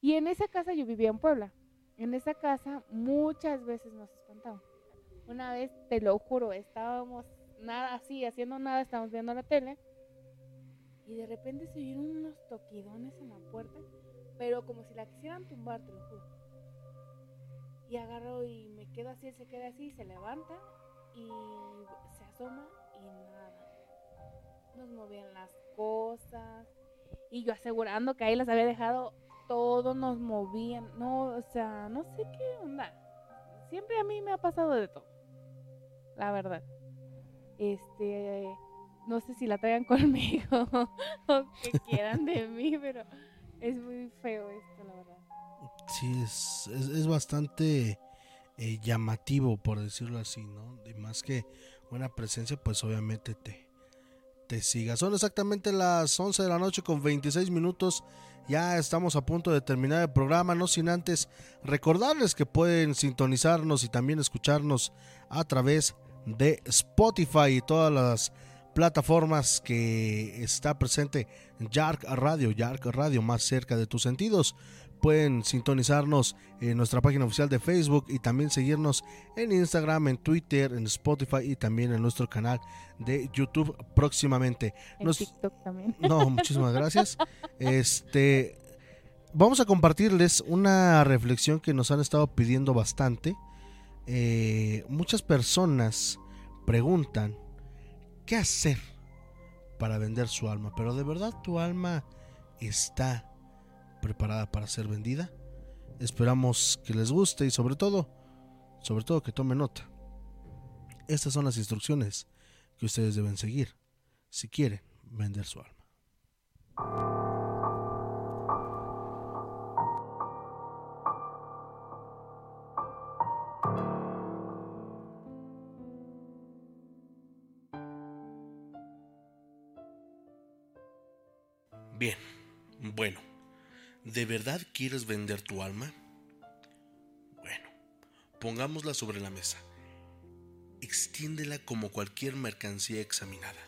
Y en esa casa yo vivía en Puebla. En esa casa muchas veces nos espantaban. Una vez, te lo juro, estábamos nada así, haciendo nada, estábamos viendo la tele. Y de repente se oyeron unos toquidones en la puerta, pero como si la quisieran tumbar, te lo juro. Y agarro y me quedo así, él se queda así, se levanta y se asoma y nada. Nos movían las cosas. Y yo asegurando que ahí las había dejado, todo nos movían. No, o sea, no sé qué onda. Siempre a mí me ha pasado de todo. La verdad. Este, no sé si la traigan conmigo o que quieran de mí, pero es muy feo esto, la verdad. Sí, es, es, es bastante eh, llamativo, por decirlo así, ¿no? Y más que una presencia, pues obviamente te, te siga. Son exactamente las 11 de la noche con 26 minutos. Ya estamos a punto de terminar el programa, no sin antes recordarles que pueden sintonizarnos y también escucharnos a través de Spotify y todas las plataformas que está presente Yark Radio, Yark Radio más cerca de tus sentidos pueden sintonizarnos en nuestra página oficial de Facebook y también seguirnos en Instagram, en Twitter, en Spotify y también en nuestro canal de YouTube próximamente. En Nos... TikTok también. No, muchísimas gracias. Este vamos a compartirles una reflexión que nos han estado pidiendo bastante. Eh, muchas personas preguntan qué hacer para vender su alma, pero de verdad tu alma está preparada para ser vendida. Esperamos que les guste y sobre todo, sobre todo que tomen nota. Estas son las instrucciones que ustedes deben seguir si quieren vender su alma. ¿De verdad quieres vender tu alma? Bueno, pongámosla sobre la mesa. Extiéndela como cualquier mercancía examinada.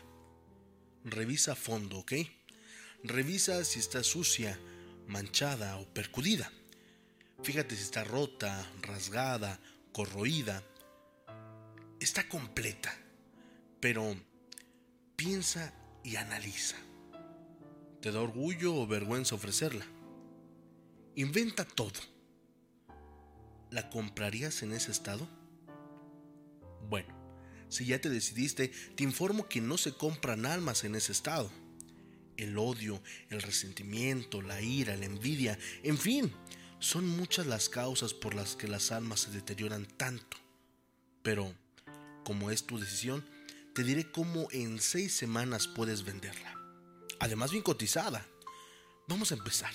Revisa a fondo, ¿ok? Revisa si está sucia manchada o percudida. Fíjate si está rota, rasgada, corroída. Está completa, pero piensa y analiza. ¿Te da orgullo o vergüenza ofrecerla? Inventa todo. ¿La comprarías en ese estado? Bueno, si ya te decidiste, te informo que no se compran almas en ese estado. El odio, el resentimiento, la ira, la envidia, en fin, son muchas las causas por las que las almas se deterioran tanto. Pero, como es tu decisión, te diré cómo en seis semanas puedes venderla. Además bien cotizada. Vamos a empezar.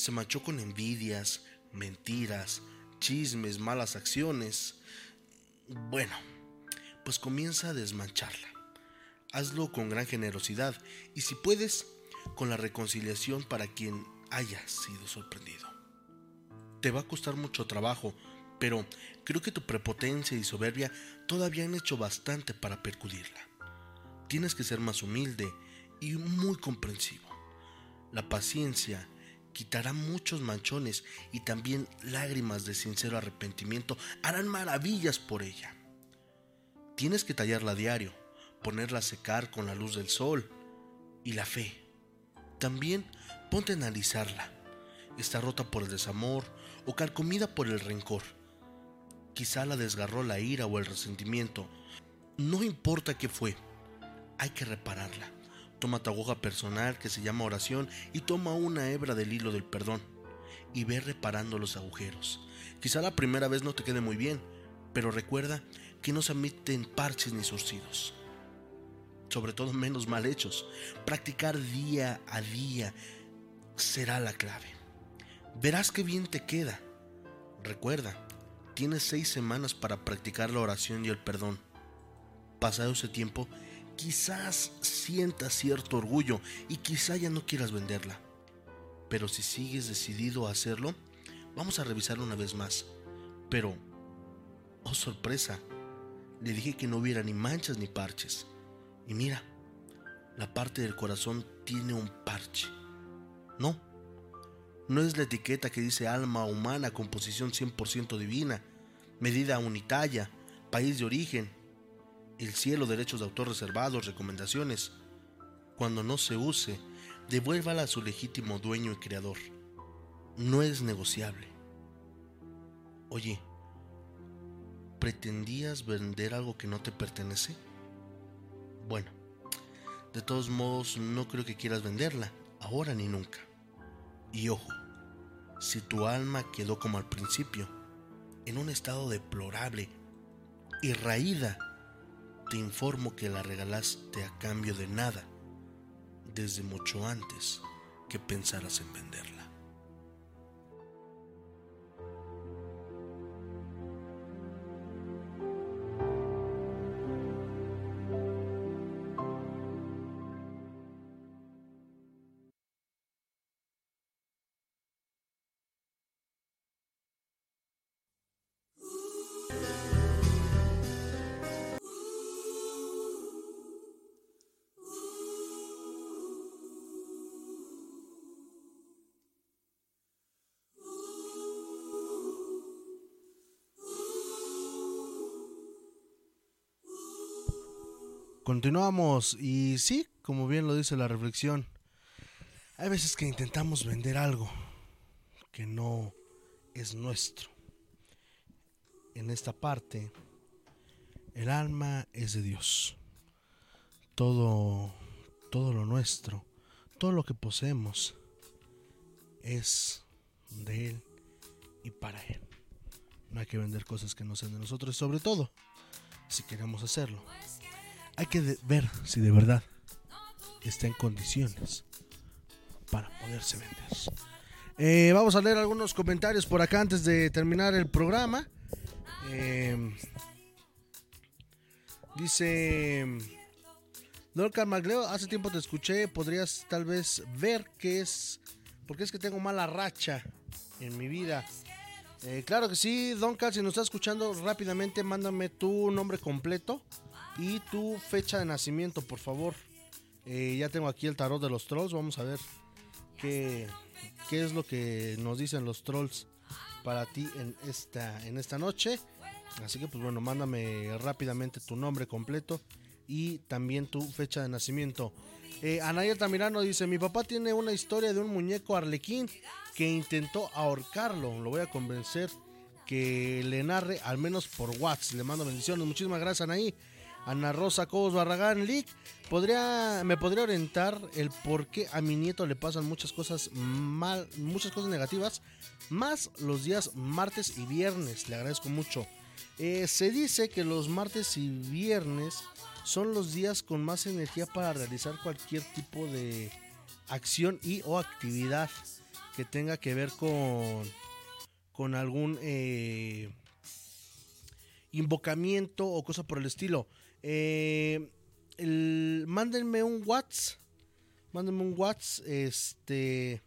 Se manchó con envidias, mentiras, chismes, malas acciones. Bueno, pues comienza a desmancharla. Hazlo con gran generosidad y si puedes, con la reconciliación para quien haya sido sorprendido. Te va a costar mucho trabajo, pero creo que tu prepotencia y soberbia todavía han hecho bastante para percudirla. Tienes que ser más humilde y muy comprensivo. La paciencia quitará muchos manchones y también lágrimas de sincero arrepentimiento harán maravillas por ella. Tienes que tallarla a diario, ponerla a secar con la luz del sol y la fe. También ponte a analizarla. Está rota por el desamor o carcomida por el rencor. Quizá la desgarró la ira o el resentimiento. No importa qué fue, hay que repararla. Toma tu aguja personal que se llama oración y toma una hebra del hilo del perdón y ve reparando los agujeros. Quizá la primera vez no te quede muy bien, pero recuerda que no se admiten parches ni surcidos. Sobre todo menos mal hechos. Practicar día a día será la clave. Verás qué bien te queda. Recuerda, tienes seis semanas para practicar la oración y el perdón. Pasado ese tiempo, quizás sientas cierto orgullo y quizá ya no quieras venderla. Pero si sigues decidido a hacerlo, vamos a revisarlo una vez más. Pero, oh sorpresa, le dije que no hubiera ni manchas ni parches. Y mira, la parte del corazón tiene un parche. No, no es la etiqueta que dice alma humana, composición 100% divina, medida unitaria, país de origen, el cielo, derechos de autor reservados, recomendaciones. Cuando no se use, devuélvala a su legítimo dueño y creador. No es negociable. Oye, ¿pretendías vender algo que no te pertenece? Bueno, de todos modos no creo que quieras venderla, ahora ni nunca. Y ojo, si tu alma quedó como al principio, en un estado deplorable y raída, te informo que la regalaste a cambio de nada, desde mucho antes que pensaras en venderla. Continuamos y sí, como bien lo dice la reflexión, hay veces que intentamos vender algo que no es nuestro. En esta parte, el alma es de Dios. Todo, todo lo nuestro, todo lo que poseemos es de Él y para Él. No hay que vender cosas que no sean de nosotros sobre todo, si queremos hacerlo, hay que ver si de verdad está en condiciones para poderse vender. Eh, vamos a leer algunos comentarios por acá antes de terminar el programa. Eh, dice Dorca Magleo, hace tiempo te escuché, podrías tal vez ver qué es, porque es que tengo mala racha en mi vida. Eh, claro que sí, Don Cal, si nos estás escuchando rápidamente, mándame tu nombre completo y tu fecha de nacimiento, por favor. Eh, ya tengo aquí el tarot de los trolls. Vamos a ver qué, qué es lo que nos dicen los trolls para ti en esta, en esta noche. Así que pues bueno, mándame rápidamente tu nombre completo y también tu fecha de nacimiento. Eh, Anaya Tamirano dice, mi papá tiene una historia de un muñeco arlequín que intentó ahorcarlo. Lo voy a convencer que le narre al menos por WhatsApp. Le mando bendiciones. Muchísimas gracias, Anaí. Ana Rosa Cobos Barragán Lick, podría, me podría orientar el por qué a mi nieto le pasan muchas cosas mal, muchas cosas negativas, más los días martes y viernes. Le agradezco mucho. Eh, se dice que los martes y viernes son los días con más energía para realizar cualquier tipo de acción y o actividad que tenga que ver con, con algún eh, invocamiento o cosa por el estilo. Eh, mándenme un WhatsApp. Mándenme un WhatsApp. Este.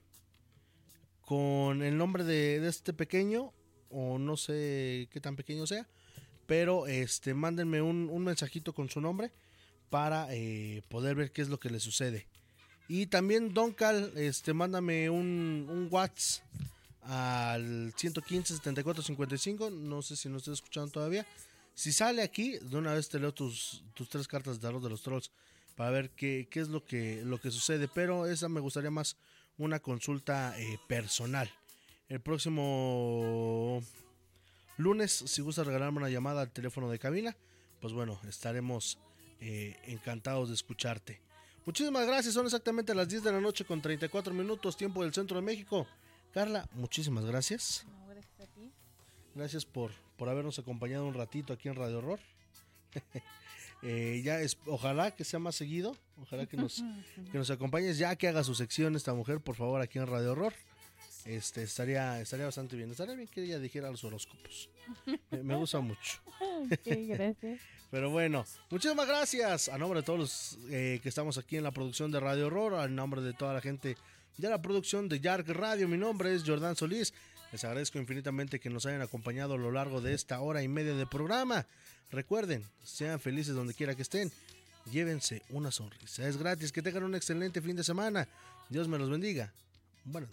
Con el nombre de, de este pequeño. O no sé qué tan pequeño sea. Pero este. Mándenme un, un mensajito con su nombre. Para eh, poder ver qué es lo que le sucede. Y también Don Cal. Este. Mándame un, un WhatsApp. Al 115 74 55. No sé si nos está escuchando todavía. Si sale aquí, de una vez te leo tus, tus tres cartas de tarot de los trolls para ver qué, qué es lo que, lo que sucede. Pero esa me gustaría más una consulta eh, personal. El próximo lunes, si gusta regalarme una llamada al teléfono de cabina, pues bueno, estaremos eh, encantados de escucharte. Muchísimas gracias, son exactamente las 10 de la noche con 34 minutos, tiempo del centro de México. Carla, muchísimas gracias. No, gracias a ti. Gracias por, por habernos acompañado un ratito aquí en Radio Horror. Eh, ya es, ojalá que sea más seguido, ojalá que nos, que nos acompañes, ya que haga su sección esta mujer, por favor, aquí en Radio Horror. Este estaría, estaría bastante bien. Estaría bien que ella dijera los horóscopos. Me, me gusta mucho. Ok, gracias. Pero bueno, muchísimas gracias a nombre de todos los eh, que estamos aquí en la producción de Radio Horror, a nombre de toda la gente de la producción de Yark Radio. Mi nombre es Jordán Solís. Les agradezco infinitamente que nos hayan acompañado a lo largo de esta hora y media de programa. Recuerden, sean felices donde quiera que estén. Llévense una sonrisa. Es gratis. Que tengan un excelente fin de semana. Dios me los bendiga. Buenas.